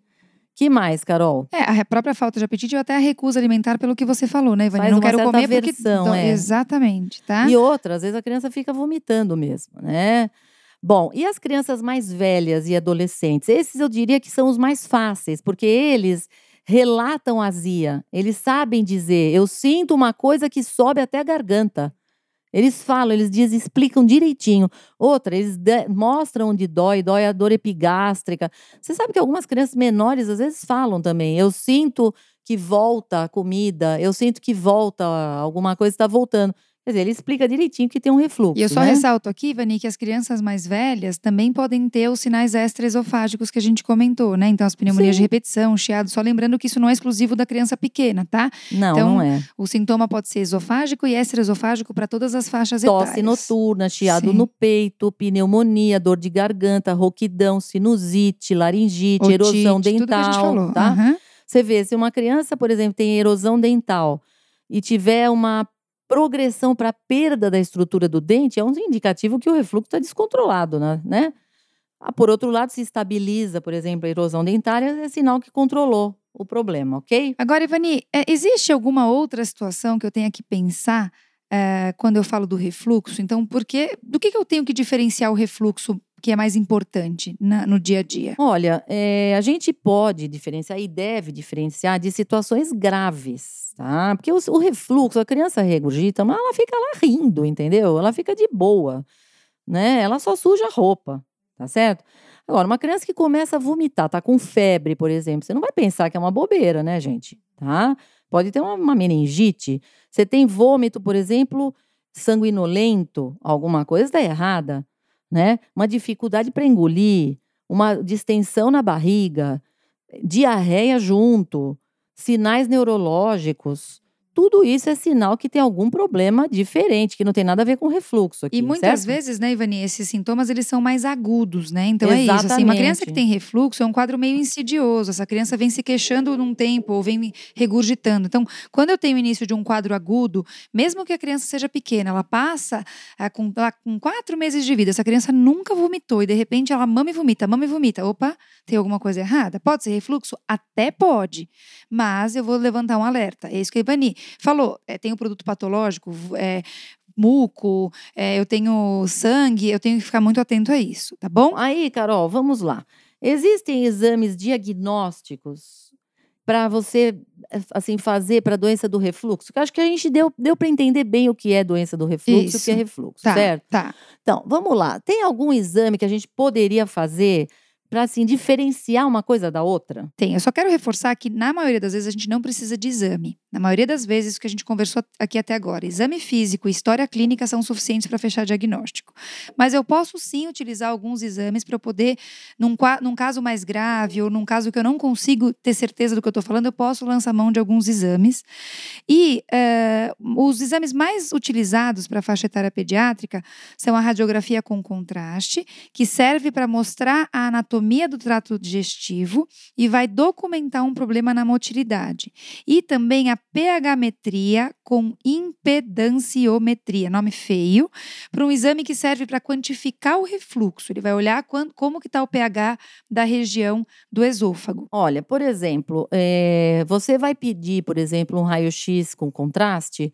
[SPEAKER 3] Que mais, Carol?
[SPEAKER 1] É, a própria falta de apetite ou até a recusa alimentar pelo que você falou, né, Ivani?
[SPEAKER 3] Faz
[SPEAKER 1] não quero comer porque...
[SPEAKER 3] aversão,
[SPEAKER 1] Então,
[SPEAKER 3] é.
[SPEAKER 1] Exatamente, tá?
[SPEAKER 3] E outra, às vezes a criança fica vomitando mesmo, né? Bom, e as crianças mais velhas e adolescentes? Esses eu diria que são os mais fáceis, porque eles relatam azia. Eles sabem dizer, eu sinto uma coisa que sobe até a garganta. Eles falam, eles dizem, explicam direitinho. Outra, eles mostram onde dói, dói a dor epigástrica. Você sabe que algumas crianças menores às vezes falam também. Eu sinto que volta a comida, eu sinto que volta alguma coisa está voltando. Quer dizer, ele explica direitinho que tem um refluxo.
[SPEAKER 1] E eu só
[SPEAKER 3] né?
[SPEAKER 1] ressalto aqui, Vani, que as crianças mais velhas também podem ter os sinais extraesofágicos que a gente comentou, né? Então, as pneumonias
[SPEAKER 3] Sim.
[SPEAKER 1] de repetição, chiado, só lembrando que isso não é exclusivo da criança pequena, tá?
[SPEAKER 3] Não,
[SPEAKER 1] Então,
[SPEAKER 3] não é.
[SPEAKER 1] O sintoma pode ser esofágico e extraesofágico para todas as faixas
[SPEAKER 3] Tosse
[SPEAKER 1] etárias.
[SPEAKER 3] noturna, chiado
[SPEAKER 1] Sim.
[SPEAKER 3] no peito, pneumonia, dor de garganta, rouquidão, sinusite, laringite, erosão
[SPEAKER 1] Otite, gente
[SPEAKER 3] dental,
[SPEAKER 1] falou.
[SPEAKER 3] tá?
[SPEAKER 1] Aham.
[SPEAKER 3] Você vê, se uma criança, por exemplo, tem erosão dental e tiver uma progressão para perda da estrutura do dente, é um indicativo que o refluxo está descontrolado, né? né? Ah, por outro lado, se estabiliza, por exemplo, a erosão dentária, é sinal que controlou o problema, ok?
[SPEAKER 1] Agora, Ivani, é, existe alguma outra situação que eu tenha que pensar é, quando eu falo do refluxo? Então, por que, do que, que eu tenho que diferenciar o refluxo que é mais importante na- no dia a dia?
[SPEAKER 3] Olha, é, a gente pode diferenciar e deve diferenciar de situações graves, tá? Porque o, o refluxo, a criança regurgita, mas ela fica lá rindo, entendeu? Ela fica de boa, né? Ela só suja a roupa, tá certo? Agora, uma criança que começa a vomitar, tá com febre, por exemplo, você não vai pensar que é uma bobeira, né, gente? Tá? Pode ter uma, uma meningite. Você tem vômito, por exemplo, sanguinolento, alguma coisa está errada, né? Uma dificuldade para engolir, uma distensão na barriga, diarreia junto, sinais neurológicos. Tudo isso é sinal que tem algum problema diferente, que não tem nada a ver com refluxo aqui,
[SPEAKER 1] E muitas
[SPEAKER 3] certo?
[SPEAKER 1] vezes, né, Ivani, esses sintomas eles são mais agudos, né? Então é isso. Assim, uma criança que
[SPEAKER 3] Exatamente.
[SPEAKER 1] tem refluxo é um quadro meio insidioso. Essa criança vem se queixando num tempo ou vem regurgitando. Então, quando eu tenho o início de um quadro agudo, mesmo que a criança seja pequena, ela passa ah, com, lá, com quatro meses de vida, essa criança nunca vomitou e de repente ela mama e vomita, mama e vomita. Opa, tem alguma coisa errada? Pode ser refluxo? Até pode. Mas eu vou levantar um alerta. É isso que a Ivani falou. É, tem o produto patológico, é, muco, é, eu tenho sangue, eu tenho que ficar muito atento a isso, tá bom?
[SPEAKER 3] Aí, Carol, vamos lá. Existem exames diagnósticos para você assim fazer para a doença do refluxo? Que acho que a gente deu, deu para entender bem o que é doença do refluxo e o que é
[SPEAKER 1] Isso.
[SPEAKER 3] refluxo,
[SPEAKER 1] Tá,
[SPEAKER 3] certo?
[SPEAKER 1] tá.
[SPEAKER 3] Então, vamos lá. Tem algum exame que a gente poderia fazer para assim diferenciar uma coisa da outra?
[SPEAKER 1] Tem. Eu só quero reforçar que, na maioria das vezes, a gente não precisa de exame. Na maioria das vezes, o que a gente conversou aqui até agora, exame físico e história clínica são suficientes para fechar diagnóstico. Mas eu posso sim utilizar alguns exames para eu poder, num, num caso mais grave ou num caso que eu não consigo ter certeza do que eu estou falando, eu posso lançar mão de alguns exames. E uh, os exames mais utilizados para faixa etária pediátrica são a radiografia com contraste, que serve para mostrar a anatomia do trato digestivo e vai documentar um problema na motilidade. E também a pH-metria com impedanciometria, nome feio, para um exame que serve para quantificar o refluxo. Ele vai olhar quando, como que está o pH da região do esôfago.
[SPEAKER 3] Olha, por exemplo, é, você vai pedir, por exemplo, um raio-x com contraste,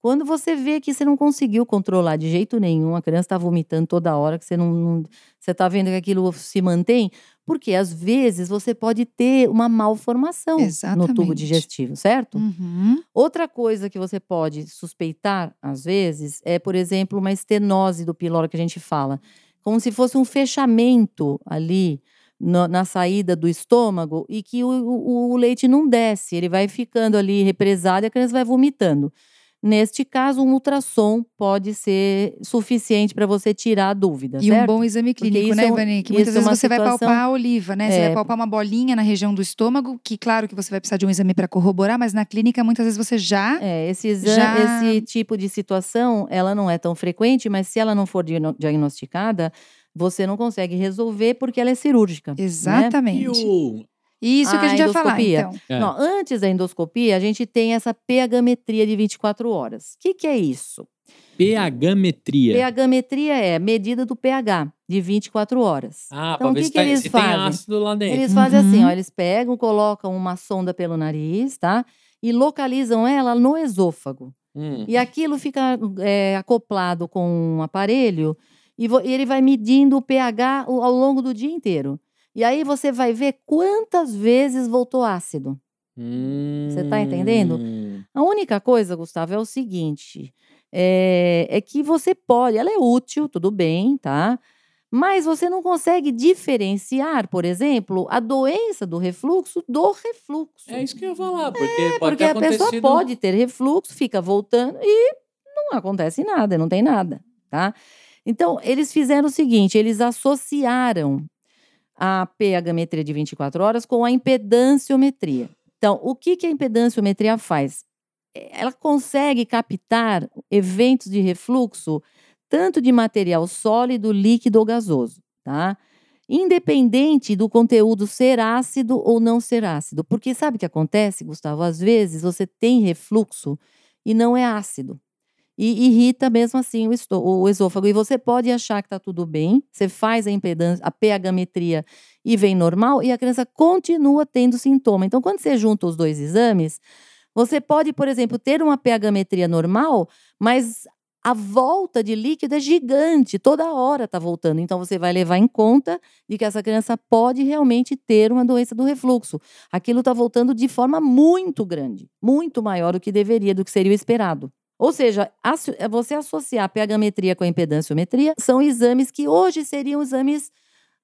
[SPEAKER 3] quando você vê que você não conseguiu controlar de jeito nenhum, a criança está vomitando toda hora, que você não, não você está vendo que aquilo se mantém, porque às vezes você pode ter uma malformação
[SPEAKER 1] Exatamente.
[SPEAKER 3] no tubo digestivo, certo?
[SPEAKER 1] Uhum.
[SPEAKER 3] Outra coisa que você pode suspeitar, às vezes, é, por exemplo, uma estenose do piloro que a gente fala, como se fosse um fechamento ali no, na saída do estômago e que o, o, o leite não desce, ele vai ficando ali represado e a criança vai vomitando. Neste caso, um ultrassom pode ser suficiente para você tirar a dúvida.
[SPEAKER 1] E
[SPEAKER 3] certo?
[SPEAKER 1] um bom exame clínico, né, Ivani? Que muitas
[SPEAKER 3] é
[SPEAKER 1] vezes você
[SPEAKER 3] situação...
[SPEAKER 1] vai palpar a oliva, né? Você
[SPEAKER 3] é...
[SPEAKER 1] vai palpar uma bolinha na região do estômago, que claro que você vai precisar de um exame para corroborar, mas na clínica muitas vezes você já.
[SPEAKER 3] É, esse, exame,
[SPEAKER 1] já...
[SPEAKER 3] esse tipo de situação, ela não é tão frequente, mas se ela não for diagnosticada, você não consegue resolver porque ela é cirúrgica.
[SPEAKER 1] Né? Exatamente.
[SPEAKER 2] Né? E o
[SPEAKER 1] isso que a, a gente vai falar, então.
[SPEAKER 3] É. Não, antes da endoscopia, a gente tem essa pH-metria de 24 horas. O que, que é isso?
[SPEAKER 2] pH-metria.
[SPEAKER 3] pH-metria é a medida do pH de 24 horas.
[SPEAKER 2] Ah,
[SPEAKER 3] então,
[SPEAKER 2] pra ver
[SPEAKER 3] que
[SPEAKER 2] se,
[SPEAKER 3] que
[SPEAKER 2] tá,
[SPEAKER 3] eles
[SPEAKER 2] se
[SPEAKER 3] fazem?
[SPEAKER 2] tem ácido lá dentro.
[SPEAKER 3] Eles fazem assim,
[SPEAKER 1] Uhum.
[SPEAKER 3] ó, eles pegam, colocam uma sonda pelo nariz, tá? E localizam ela no esôfago.
[SPEAKER 2] Hum.
[SPEAKER 3] E aquilo fica é, acoplado com um aparelho e, e ele vai medindo o pH o- ao longo do dia inteiro. E aí você vai ver quantas vezes voltou ácido. Você tá entendendo?
[SPEAKER 2] Hum.
[SPEAKER 3] A única coisa, Gustavo, é o seguinte: é, é que você pode, ela é útil, tudo bem, tá? Mas você não consegue diferenciar, por exemplo, a doença do refluxo do refluxo.
[SPEAKER 2] É isso que eu ia falar, porque pode
[SPEAKER 3] Porque a pessoa
[SPEAKER 2] acontecido...
[SPEAKER 3] pode ter refluxo, fica voltando e não acontece nada, não tem nada, tá? Então, eles fizeram o seguinte: eles associaram a pH-metria de 24 horas com a impedanciometria. Então, o que, que a impedanciometria faz? Ela consegue captar eventos de refluxo tanto de material sólido, líquido ou gasoso, tá? Independente do conteúdo ser ácido ou não ser ácido. Porque sabe o que acontece, Gustavo? Às vezes você tem refluxo e não é ácido. E irrita mesmo assim o, o esôfago. E você pode achar que está tudo bem, você faz a impedância, a pH-metria e vem normal, e a criança continua tendo sintoma. Então, quando você junta os dois exames, você pode, por exemplo, ter uma pH-metria normal, mas a volta de líquido é gigante, toda hora está voltando. Então, você vai levar em conta de que essa criança pode realmente ter uma doença do refluxo. Aquilo está voltando de forma muito grande, muito maior do que deveria, do que seria o esperado. Ou seja, é você associar a pH-metria com a impedanciometria são exames que hoje seriam exames,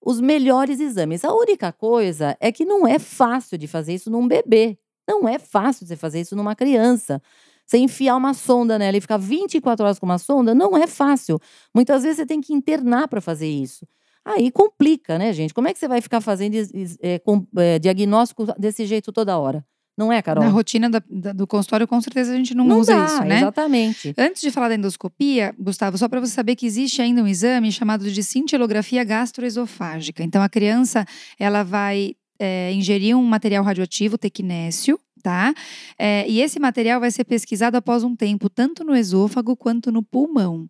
[SPEAKER 3] os melhores exames. A única coisa é que não é fácil de fazer isso num bebê. Não é fácil de fazer isso numa criança. Você enfiar uma sonda nela e ficar 24 horas com uma sonda não é fácil. Muitas vezes você tem que internar para fazer isso. Aí complica, né, gente? Como é que você vai ficar fazendo é, com- é, diagnóstico desse jeito toda hora? Não é, Carol?
[SPEAKER 1] Na rotina da- da- do consultório, com certeza a gente não,
[SPEAKER 3] não
[SPEAKER 1] usa
[SPEAKER 3] dá,
[SPEAKER 1] isso, né?
[SPEAKER 3] exatamente.
[SPEAKER 1] Antes de falar da endoscopia, Gustavo, só para você saber que existe ainda um exame chamado de cintilografia gastroesofágica. Então, a criança ela vai é, ingerir um material radioativo, tequinésio, tá? É, e esse material vai ser pesquisado após um tempo, tanto no esôfago quanto no pulmão.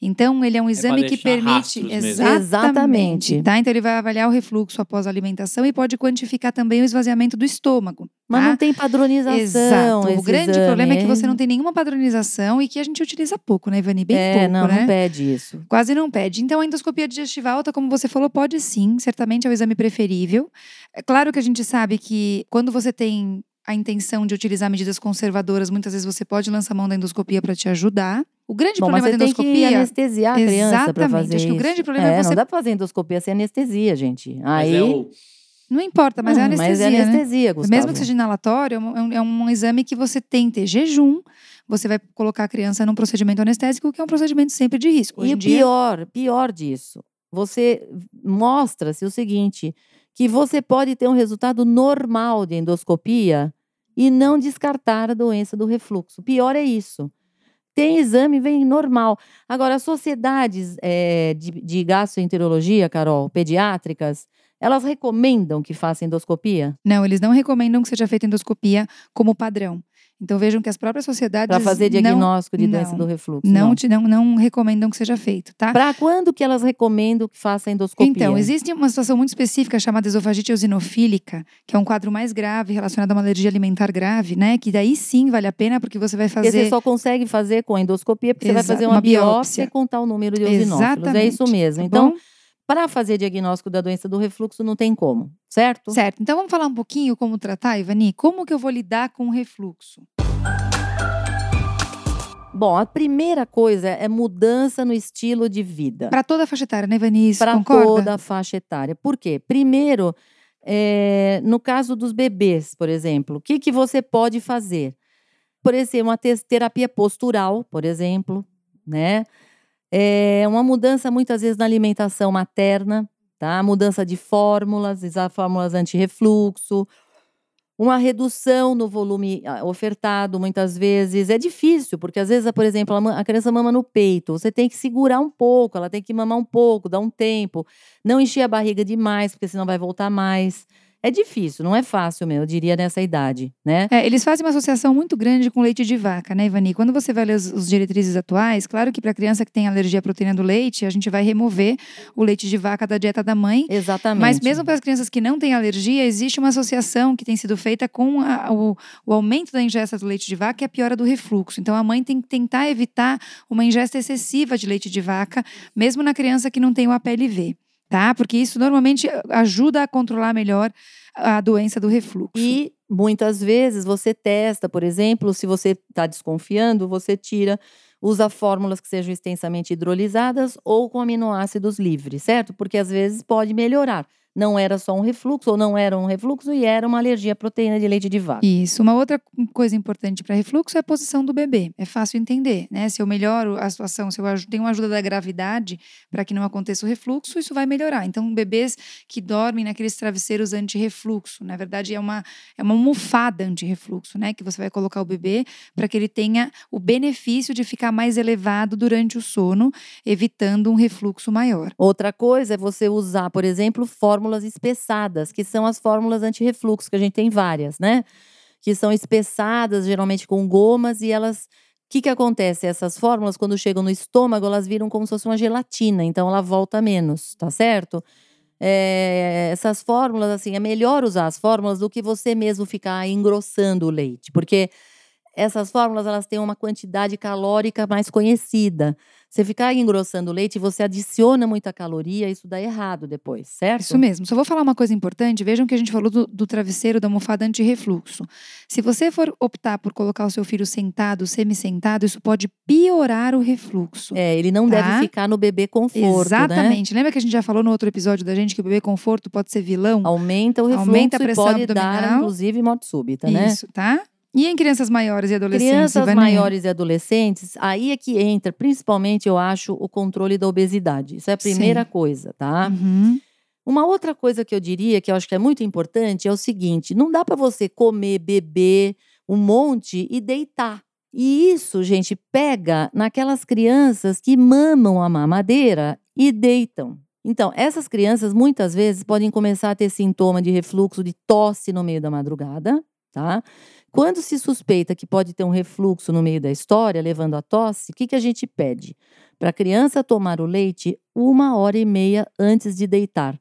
[SPEAKER 1] Então, ele é um exame que
[SPEAKER 2] deixar
[SPEAKER 1] permite. Exatamente.
[SPEAKER 3] Exatamente.
[SPEAKER 1] Tá? Então, ele vai avaliar o refluxo após a alimentação e pode quantificar também o esvaziamento do estômago.
[SPEAKER 3] Mas
[SPEAKER 1] tá?
[SPEAKER 3] não tem padronização.
[SPEAKER 1] Exato. O grande
[SPEAKER 3] exame,
[SPEAKER 1] problema é que você não tem nenhuma padronização e que a gente utiliza pouco, né, Ivani? Bem
[SPEAKER 3] é,
[SPEAKER 1] pouco,
[SPEAKER 3] não,
[SPEAKER 1] né?
[SPEAKER 3] não pede isso.
[SPEAKER 1] Quase não pede. Então, a endoscopia digestiva alta, como você falou, pode sim, certamente é o exame preferível. É claro que a gente sabe que quando você tem a intenção de utilizar medidas conservadoras, muitas vezes você pode lançar mão da endoscopia para te ajudar. O grande
[SPEAKER 3] Bom,
[SPEAKER 1] problema
[SPEAKER 3] mas
[SPEAKER 1] da
[SPEAKER 3] você tem que
[SPEAKER 1] endoscopia.
[SPEAKER 3] anestesiar a criança para
[SPEAKER 1] Exatamente.
[SPEAKER 3] fazer
[SPEAKER 1] Acho que o
[SPEAKER 3] isso.
[SPEAKER 1] grande problema é
[SPEAKER 3] é
[SPEAKER 1] você-
[SPEAKER 3] Não dá pra fazer endoscopia sem anestesia, gente.
[SPEAKER 2] Mas
[SPEAKER 3] Aí,
[SPEAKER 2] é o-
[SPEAKER 1] Não importa, mas é
[SPEAKER 3] Hum,
[SPEAKER 1] anestesia.
[SPEAKER 3] Mas é
[SPEAKER 1] né?
[SPEAKER 3] anestesia, Gustavo.
[SPEAKER 1] Mesmo que seja inalatório, é um, é um- é exame que você tem que ter jejum. Você vai colocar a criança num procedimento anestésico, que é um procedimento sempre de risco. Hoje
[SPEAKER 3] E
[SPEAKER 1] dia,
[SPEAKER 3] pior, pior disso, você mostra-se o seguinte, que você pode ter um resultado normal de endoscopia e não descartar a doença do refluxo. Pior é isso. Tem exame, vem normal. Agora, as sociedades eh, de, de gastroenterologia, Carol, pediátricas, elas recomendam que faça endoscopia
[SPEAKER 1] Não, eles não recomendam que seja feita endoscopia como padrão. Então vejam que as próprias sociedades
[SPEAKER 3] para fazer
[SPEAKER 1] não,
[SPEAKER 3] diagnóstico de doença
[SPEAKER 1] não,
[SPEAKER 3] do refluxo.
[SPEAKER 1] não, te- não, não recomendam que seja feito, tá?
[SPEAKER 3] Para quando que elas recomendam que faça endoscopia?
[SPEAKER 1] Então, existe uma situação muito específica chamada esofagite eosinofílica, que é um quadro mais grave relacionado a uma alergia alimentar grave, né? Que daí sim vale a pena, porque você vai
[SPEAKER 3] Porque você
[SPEAKER 1] fazer.
[SPEAKER 3] só consegue fazer com endoscopia, porque você vai fazer uma,
[SPEAKER 1] uma
[SPEAKER 3] biópsia.
[SPEAKER 1] biópsia.
[SPEAKER 3] e contar o número de eosinófilos. É isso mesmo.
[SPEAKER 1] tá
[SPEAKER 3] Então,
[SPEAKER 1] bom?
[SPEAKER 3] para fazer diagnóstico da doença do refluxo, não tem como, certo?
[SPEAKER 1] Certo. Então vamos falar um pouquinho como tratar, Ivani? Como que eu vou lidar com o refluxo?
[SPEAKER 3] Bom, a primeira coisa é mudança no estilo de vida.
[SPEAKER 1] Para toda a faixa etária, né? Isso,
[SPEAKER 3] Para toda a faixa etária. Por quê? Primeiro, é, no caso dos bebês, por exemplo, o que, que você pode fazer? Por exemplo, uma te- terapia postural, por exemplo, né? É uma mudança muitas vezes na alimentação materna, tá? Mudança de fórmulas, usar fórmulas anti-refluxo, uma redução no volume ah, ofertado, muitas vezes. É difícil, porque às vezes, por exemplo, a criança mama no peito, você tem que segurar um pouco, ela tem que mamar um pouco, dar um tempo, não encher a barriga demais, porque senão vai voltar mais. É difícil, não é fácil, meu, eu diria nessa idade, né?
[SPEAKER 1] É, eles fazem uma associação muito grande com leite de vaca, né, Ivani? Quando você vai ler os, os diretrizes atuais, claro que para criança que tem alergia à proteína do leite, a gente vai remover o leite de vaca da dieta da mãe.
[SPEAKER 3] Exatamente.
[SPEAKER 1] Mas mesmo para as crianças que não têm alergia, existe uma associação que tem sido feita com a- o, o aumento da ingesta do leite de vaca e a piora do refluxo. Então a mãe tem que tentar evitar uma ingesta excessiva de leite de vaca, mesmo na criança que não tem o APLV, tá? Porque isso normalmente ajuda a controlar melhor a doença do refluxo.
[SPEAKER 3] E muitas vezes você testa, por exemplo, se você está desconfiando, você tira, usa fórmulas que sejam extensamente hidrolisadas ou com aminoácidos livres, certo? Porque às vezes pode melhorar. Não era só um refluxo, ou não era um refluxo e era uma alergia à proteína de leite de vaca.
[SPEAKER 1] Isso. Uma outra coisa importante para refluxo é a posição do bebê. É fácil entender, né? Se eu melhoro a situação, se eu tenho uma ajuda da gravidade para que não aconteça o refluxo, isso vai melhorar. Então, bebês que dormem naqueles travesseiros anti-refluxo, na verdade, é uma, é uma almofada anti-refluxo, né? Que você vai colocar o bebê para que ele tenha o benefício de ficar mais elevado durante o sono, evitando um refluxo maior.
[SPEAKER 3] Outra coisa é você usar, por exemplo, fórmulas espessadas, que são as fórmulas anti-refluxo, que a gente tem várias, né? Que são espessadas, geralmente com gomas, e elas. O que, que acontece? Essas fórmulas, quando chegam no estômago, elas viram como se fosse uma gelatina, então ela volta menos, tá certo? É, essas fórmulas, assim, é melhor usar as fórmulas do que você mesmo ficar engrossando o leite, porque essas fórmulas elas têm uma quantidade calórica mais conhecida. Você ficar engrossando o leite, você adiciona muita caloria, isso dá errado depois, certo?
[SPEAKER 1] Isso mesmo. Só vou falar uma coisa importante. Vejam que a gente falou do, do travesseiro da almofada anti-refluxo. Se você for optar por colocar o seu filho sentado, semi-sentado, isso pode piorar o refluxo.
[SPEAKER 3] É, ele não
[SPEAKER 1] Tá?
[SPEAKER 3] deve ficar no bebê conforto, né?
[SPEAKER 1] Exatamente. Lembra que a gente já falou no outro episódio da gente que o bebê conforto pode ser vilão?
[SPEAKER 3] Aumenta o refluxo
[SPEAKER 1] Aumenta a
[SPEAKER 3] e
[SPEAKER 1] pressão
[SPEAKER 3] pode dar,
[SPEAKER 1] abdominal.
[SPEAKER 3] inclusive, morte súbita, né?
[SPEAKER 1] Isso, tá? E em crianças maiores e adolescentes?
[SPEAKER 3] Crianças
[SPEAKER 1] Ivani?
[SPEAKER 3] maiores e adolescentes, aí é que entra, principalmente, eu acho, o controle da obesidade. Isso é a primeira
[SPEAKER 1] Sim.
[SPEAKER 3] coisa, tá?
[SPEAKER 1] Uhum.
[SPEAKER 3] Uma outra coisa que eu diria, que eu acho que é muito importante, é o seguinte: não dá para você comer, beber um monte e deitar. E isso, gente, pega naquelas crianças que mamam a mamadeira e deitam. Então, essas crianças muitas vezes podem começar a ter sintoma de refluxo, de tosse no meio da madrugada, tá? Quando se suspeita que pode ter um refluxo no meio da história, levando a tosse, o que, que a gente pede? Para a criança tomar o leite uma hora e meia antes de deitar.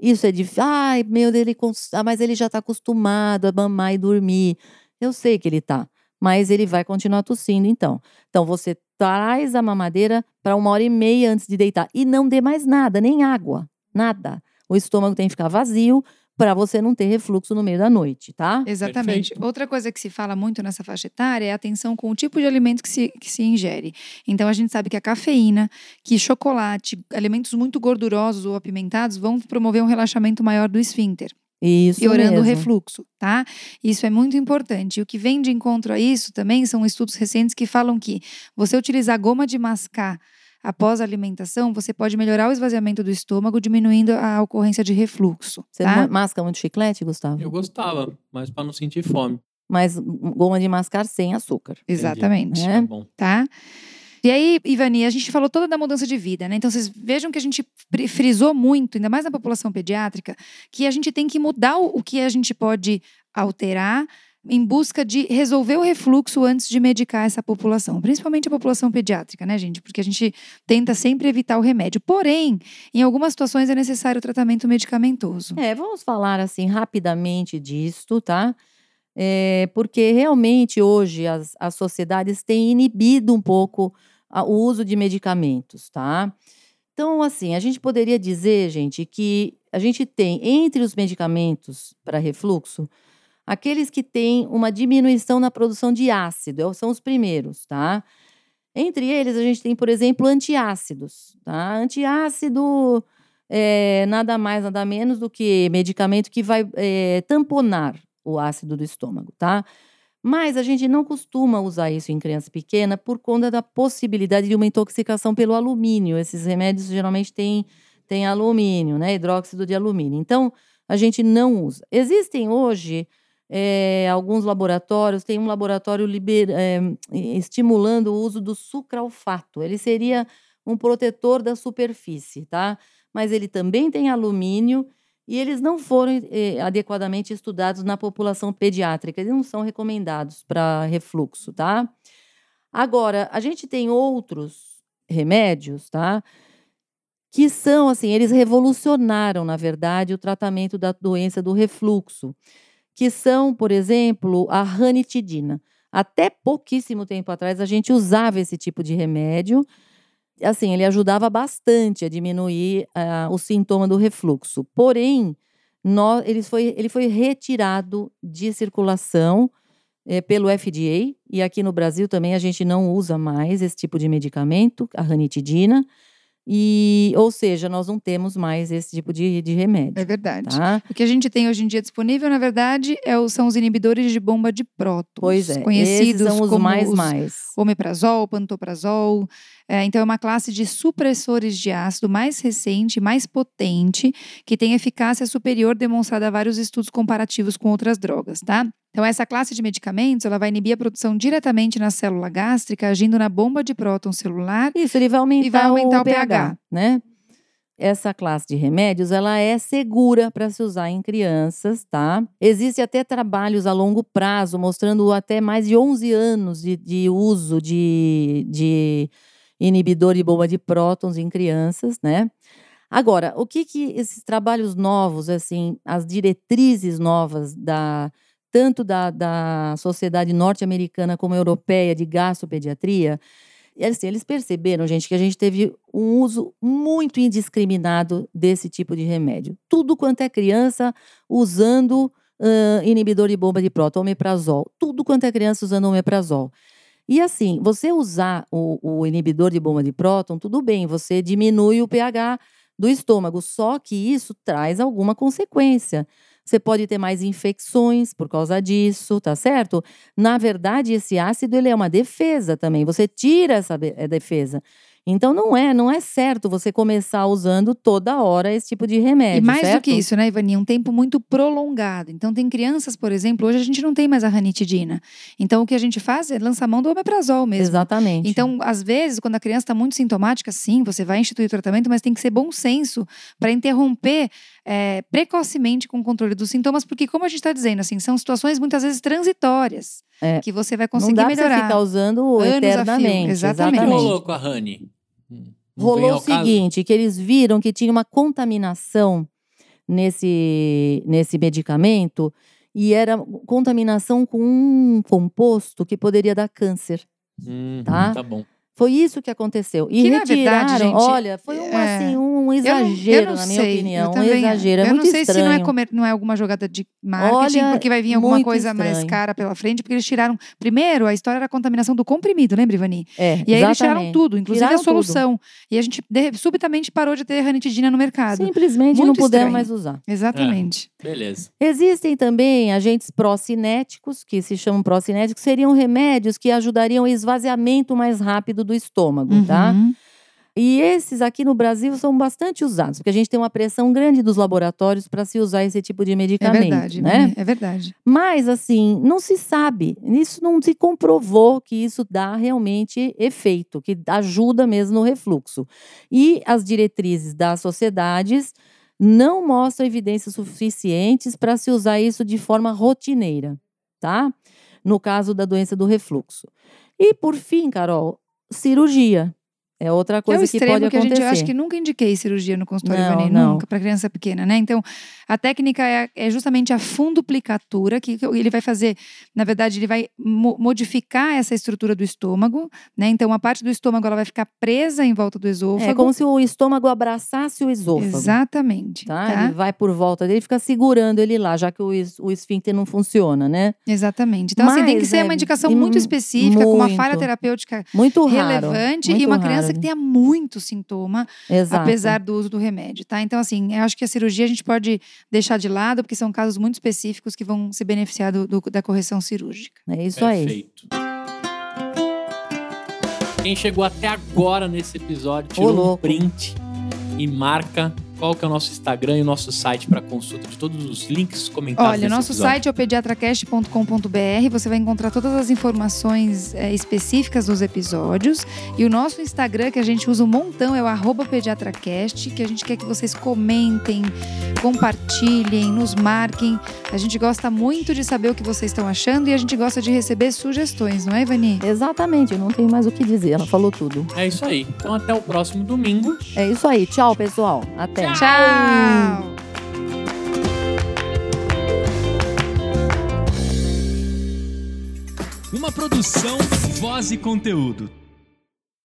[SPEAKER 3] Isso é difícil. Ai, meu, ele, cons- ah, mas ele já está acostumado a mamar e dormir. Eu sei que ele tá, mas ele vai continuar tossindo então. Então você traz a mamadeira para uma hora e meia antes de deitar e não dê mais nada, nem água, nada. O estômago tem que ficar vazio para você não ter refluxo no meio da noite, tá?
[SPEAKER 1] Exatamente.
[SPEAKER 2] Perfeito.
[SPEAKER 1] Outra coisa que se fala muito nessa faixa etária é a atenção com o tipo de alimento que se, que se ingere. Então, a gente sabe que a cafeína, que chocolate, alimentos muito gordurosos ou apimentados vão promover um relaxamento maior do esfíncter,
[SPEAKER 3] Isso
[SPEAKER 1] piorando o
[SPEAKER 3] mesmo.
[SPEAKER 1] refluxo, tá? Isso é muito importante. E o que vem de encontro a isso também são estudos recentes que falam que você utilizar goma de mascar após a alimentação, você pode melhorar o esvaziamento do estômago, diminuindo a ocorrência de refluxo,
[SPEAKER 3] Você
[SPEAKER 1] tá?
[SPEAKER 3] não masca muito chiclete, Gustavo?
[SPEAKER 2] Eu gostava, mas para não sentir fome.
[SPEAKER 3] Mas goma de mascar sem açúcar.
[SPEAKER 1] Exatamente.
[SPEAKER 3] É.
[SPEAKER 2] Tá bom.
[SPEAKER 1] tá? E aí, Ivani, a gente falou toda da mudança de vida, né? Então, vocês vejam que a gente fri- frisou muito, ainda mais na população pediátrica, que a gente tem que mudar o que a gente pode alterar em busca de resolver o refluxo antes de medicar essa população, principalmente a população pediátrica, né, gente? Porque a gente tenta sempre evitar o remédio. Porém, em algumas situações é necessário o tratamento medicamentoso.
[SPEAKER 3] É, vamos falar assim rapidamente disto, tá? É, porque realmente hoje as, as sociedades têm inibido um pouco a- o uso de medicamentos, tá? Então, assim, a gente poderia dizer, gente, que a gente tem entre os medicamentos para refluxo aqueles que têm uma diminuição na produção de ácido, é são os primeiros, tá? Entre eles, a gente tem, por exemplo, antiácidos, tá? Antiácido é nada mais, nada menos do que medicamento que vai eh, tamponar o ácido do estômago, tá? Mas a gente não costuma usar isso em criança pequena por conta da possibilidade de uma intoxicação pelo alumínio. Esses remédios geralmente têm, têm alumínio, né? Hidróxido de alumínio. Então, a gente não usa. Existem hoje eh, alguns laboratórios, tem um laboratório liber- eh, estimulando o uso do sucralfato. Ele seria um protetor da superfície, tá? Mas ele também tem alumínio e eles não foram eh, adequadamente estudados na população pediátrica. Eles não são recomendados para refluxo, tá? Agora, a gente tem outros remédios, tá? Que são, assim, eles revolucionaram, na verdade, o tratamento da doença do refluxo, que são, por exemplo, a ranitidina. Até pouquíssimo tempo atrás, a gente usava esse tipo de remédio. Assim, ele ajudava bastante a diminuir ah, o sintoma do refluxo. Porém, nó- ele, foi, ele foi retirado de circulação eh, pelo FDA. E aqui no Brasil também a gente não usa mais esse tipo de medicamento, a ranitidina. E, ou seja, nós não temos mais esse tipo de, de remédio.
[SPEAKER 1] É verdade.
[SPEAKER 3] Tá?
[SPEAKER 1] O que a gente tem hoje em dia disponível, na verdade, é o- são os inibidores de bomba de prótons.
[SPEAKER 3] Pois é,
[SPEAKER 1] Conhecidos
[SPEAKER 3] esses são os
[SPEAKER 1] como
[SPEAKER 3] mais
[SPEAKER 1] os
[SPEAKER 3] mais.
[SPEAKER 1] omeprazol, pantoprazol. É, então, é uma classe de supressores de ácido mais recente, mais potente, que tem eficácia superior demonstrada a vários estudos comparativos com outras drogas, tá? Então, essa classe de medicamentos, ela vai inibir a produção diretamente na célula gástrica, agindo na bomba de próton celular.
[SPEAKER 3] Isso, ele vai aumentar,
[SPEAKER 1] vai aumentar
[SPEAKER 3] o,
[SPEAKER 1] o pH.
[SPEAKER 3] né? Essa classe de remédios, ela é segura para se usar em crianças, tá? Existe até trabalhos a longo prazo mostrando até mais de 11 anos de, de uso de, de inibidor de bomba de prótons em crianças, né? Agora, o que que esses trabalhos novos, assim, as diretrizes novas da tanto da, da sociedade norte-americana como europeia de gastropediatria, e assim, eles perceberam, gente, que a gente teve um uso muito indiscriminado desse tipo de remédio. Tudo quanto é criança usando ãh, inibidor de bomba de próton, omeprazol. Tudo quanto é criança usando omeprazol. E assim, você usar o, o inibidor de bomba de próton, tudo bem, você diminui o pH do estômago, só que isso traz alguma consequência. Você pode ter mais infecções por causa disso, tá certo? Na verdade, esse ácido ele é uma defesa também. Você tira essa eh, defesa. Então não é, não é certo você começar usando toda hora esse tipo de remédio.
[SPEAKER 1] e mais do
[SPEAKER 3] certo?
[SPEAKER 1] que isso, né, Ivani? Um tempo muito prolongado. Então, tem crianças, por exemplo, hoje a gente não tem mais a ranitidina. Então, o que a gente faz é lançar mão do omeprazol mesmo.
[SPEAKER 3] Exatamente.
[SPEAKER 1] Então, às vezes, quando a criança está muito sintomática, sim, você vai instituir o tratamento, mas tem que ser bom senso para interromper eh, precocemente com o controle dos sintomas, porque, como a gente está dizendo, assim, são situações muitas vezes transitórias
[SPEAKER 3] É.
[SPEAKER 1] que você vai
[SPEAKER 3] não
[SPEAKER 1] conseguir
[SPEAKER 3] dá pra você
[SPEAKER 1] melhorar.
[SPEAKER 3] ficar usando
[SPEAKER 1] fio,
[SPEAKER 3] eternamente.
[SPEAKER 1] exatamente.
[SPEAKER 2] O que
[SPEAKER 3] exatamente.
[SPEAKER 2] rolou com a Honey? Hum,
[SPEAKER 3] Rolou o
[SPEAKER 2] caso?
[SPEAKER 3] seguinte, que eles viram que tinha uma contaminação nesse, nesse medicamento e era contaminação com um composto que poderia dar câncer.
[SPEAKER 2] Hum,
[SPEAKER 3] Tá?
[SPEAKER 2] Tá bom.
[SPEAKER 3] Foi isso que aconteceu. E
[SPEAKER 1] Que, na
[SPEAKER 3] retiraram,
[SPEAKER 1] verdade, gente,
[SPEAKER 3] olha, foi um,
[SPEAKER 1] é-
[SPEAKER 3] assim, um um
[SPEAKER 1] Eu não- eu
[SPEAKER 3] exagero,
[SPEAKER 1] não
[SPEAKER 3] na minha
[SPEAKER 1] sei,
[SPEAKER 3] opinião. Um exagero. É
[SPEAKER 1] eu
[SPEAKER 3] muito
[SPEAKER 1] não sei
[SPEAKER 3] estranho.
[SPEAKER 1] se não é, comer- não é alguma jogada de marketing,
[SPEAKER 3] Olha,
[SPEAKER 1] porque vai vir alguma coisa mais
[SPEAKER 3] estranho.
[SPEAKER 1] cara pela frente, porque eles tiraram. Primeiro, a história era a contaminação do comprimido, lembra, Ivani?
[SPEAKER 3] É,
[SPEAKER 1] E aí eles tiraram
[SPEAKER 3] exatamente.
[SPEAKER 1] tudo, inclusive
[SPEAKER 3] Tiraram
[SPEAKER 1] a solução. E a gente de- subitamente parou de ter ranitidina no mercado.
[SPEAKER 3] Simplesmente
[SPEAKER 1] Muito
[SPEAKER 3] não pudemos
[SPEAKER 1] estranho.
[SPEAKER 3] mais usar.
[SPEAKER 1] Exatamente.
[SPEAKER 2] Beleza.
[SPEAKER 3] Existem também agentes procinéticos, que se chamam procinéticos, seriam remédios que ajudariam o esvaziamento mais rápido do estômago, tá?
[SPEAKER 1] Uhum.
[SPEAKER 3] E esses aqui no Brasil são bastante usados, porque a gente tem uma pressão grande dos laboratórios para se usar esse tipo de
[SPEAKER 1] É
[SPEAKER 3] medicamento,
[SPEAKER 1] verdade,
[SPEAKER 3] né?
[SPEAKER 1] É verdade.
[SPEAKER 3] Mas, assim, não se sabe, isso não se comprovou que isso dá realmente efeito, que ajuda mesmo no refluxo. E as diretrizes das sociedades não mostram evidências suficientes para se usar isso de forma rotineira, tá? No caso da doença do refluxo. E, por fim, Carol, cirurgia. É outra
[SPEAKER 1] Que é
[SPEAKER 3] coisa que
[SPEAKER 1] extremo
[SPEAKER 3] pode
[SPEAKER 1] que a gente,
[SPEAKER 3] acontecer.
[SPEAKER 1] eu acho que nunca indiquei cirurgia no consultório,
[SPEAKER 3] Não,
[SPEAKER 1] Ivani,
[SPEAKER 3] não.
[SPEAKER 1] nunca, para criança pequena, né? Então, a técnica é, é justamente a funduplicatura, que que ele vai fazer, na verdade, ele vai mo- modificar essa estrutura do estômago, né? Então, a parte do estômago ela vai ficar presa em volta do esôfago.
[SPEAKER 3] É como se o estômago abraçasse o esôfago.
[SPEAKER 1] Exatamente.
[SPEAKER 3] Tá?
[SPEAKER 1] tá?
[SPEAKER 3] Ele vai por volta dele e fica segurando ele lá, já que o, es- o esfíncter não funciona, né?
[SPEAKER 1] Exatamente. Então, assim, tem que
[SPEAKER 3] Mas,
[SPEAKER 1] ser
[SPEAKER 3] é,
[SPEAKER 1] uma indicação
[SPEAKER 3] e
[SPEAKER 1] muito
[SPEAKER 3] mu-
[SPEAKER 1] específica, com uma
[SPEAKER 3] muito.
[SPEAKER 1] falha terapêutica
[SPEAKER 3] Muito raro.
[SPEAKER 1] relevante e
[SPEAKER 3] muito
[SPEAKER 1] uma criança
[SPEAKER 3] raro.
[SPEAKER 1] que tenha muito sintoma,
[SPEAKER 3] Exato.
[SPEAKER 1] apesar do uso do remédio, tá? Então, assim, eu acho que a cirurgia a gente pode deixar de lado, porque são casos muito específicos que vão se beneficiar do- do- da correção cirúrgica.
[SPEAKER 3] É isso aí.
[SPEAKER 2] Perfeito. Quem chegou até agora nesse episódio,
[SPEAKER 3] Ô,
[SPEAKER 2] tirou um print e marca qual que é o nosso Instagram e o nosso site para consulta de todos os links comentados
[SPEAKER 1] Olha,
[SPEAKER 2] nesse
[SPEAKER 1] nosso
[SPEAKER 2] episódio.
[SPEAKER 1] site é o pediatracast.com.br. Você vai encontrar todas as informações é, específicas dos episódios. E o nosso Instagram, que a gente usa um montão, é o arroba pediatracast, que a gente quer que vocês comentem, compartilhem, nos marquem. A gente gosta muito de saber o que vocês estão achando e a gente gosta de receber sugestões, não é, Ivani?
[SPEAKER 3] Exatamente, eu não tenho mais o que dizer, ela falou tudo.
[SPEAKER 2] É isso aí. Então até o próximo domingo.
[SPEAKER 3] É isso aí, tchau pessoal, até.
[SPEAKER 1] Tchau!
[SPEAKER 4] Uma produção, voz e conteúdo.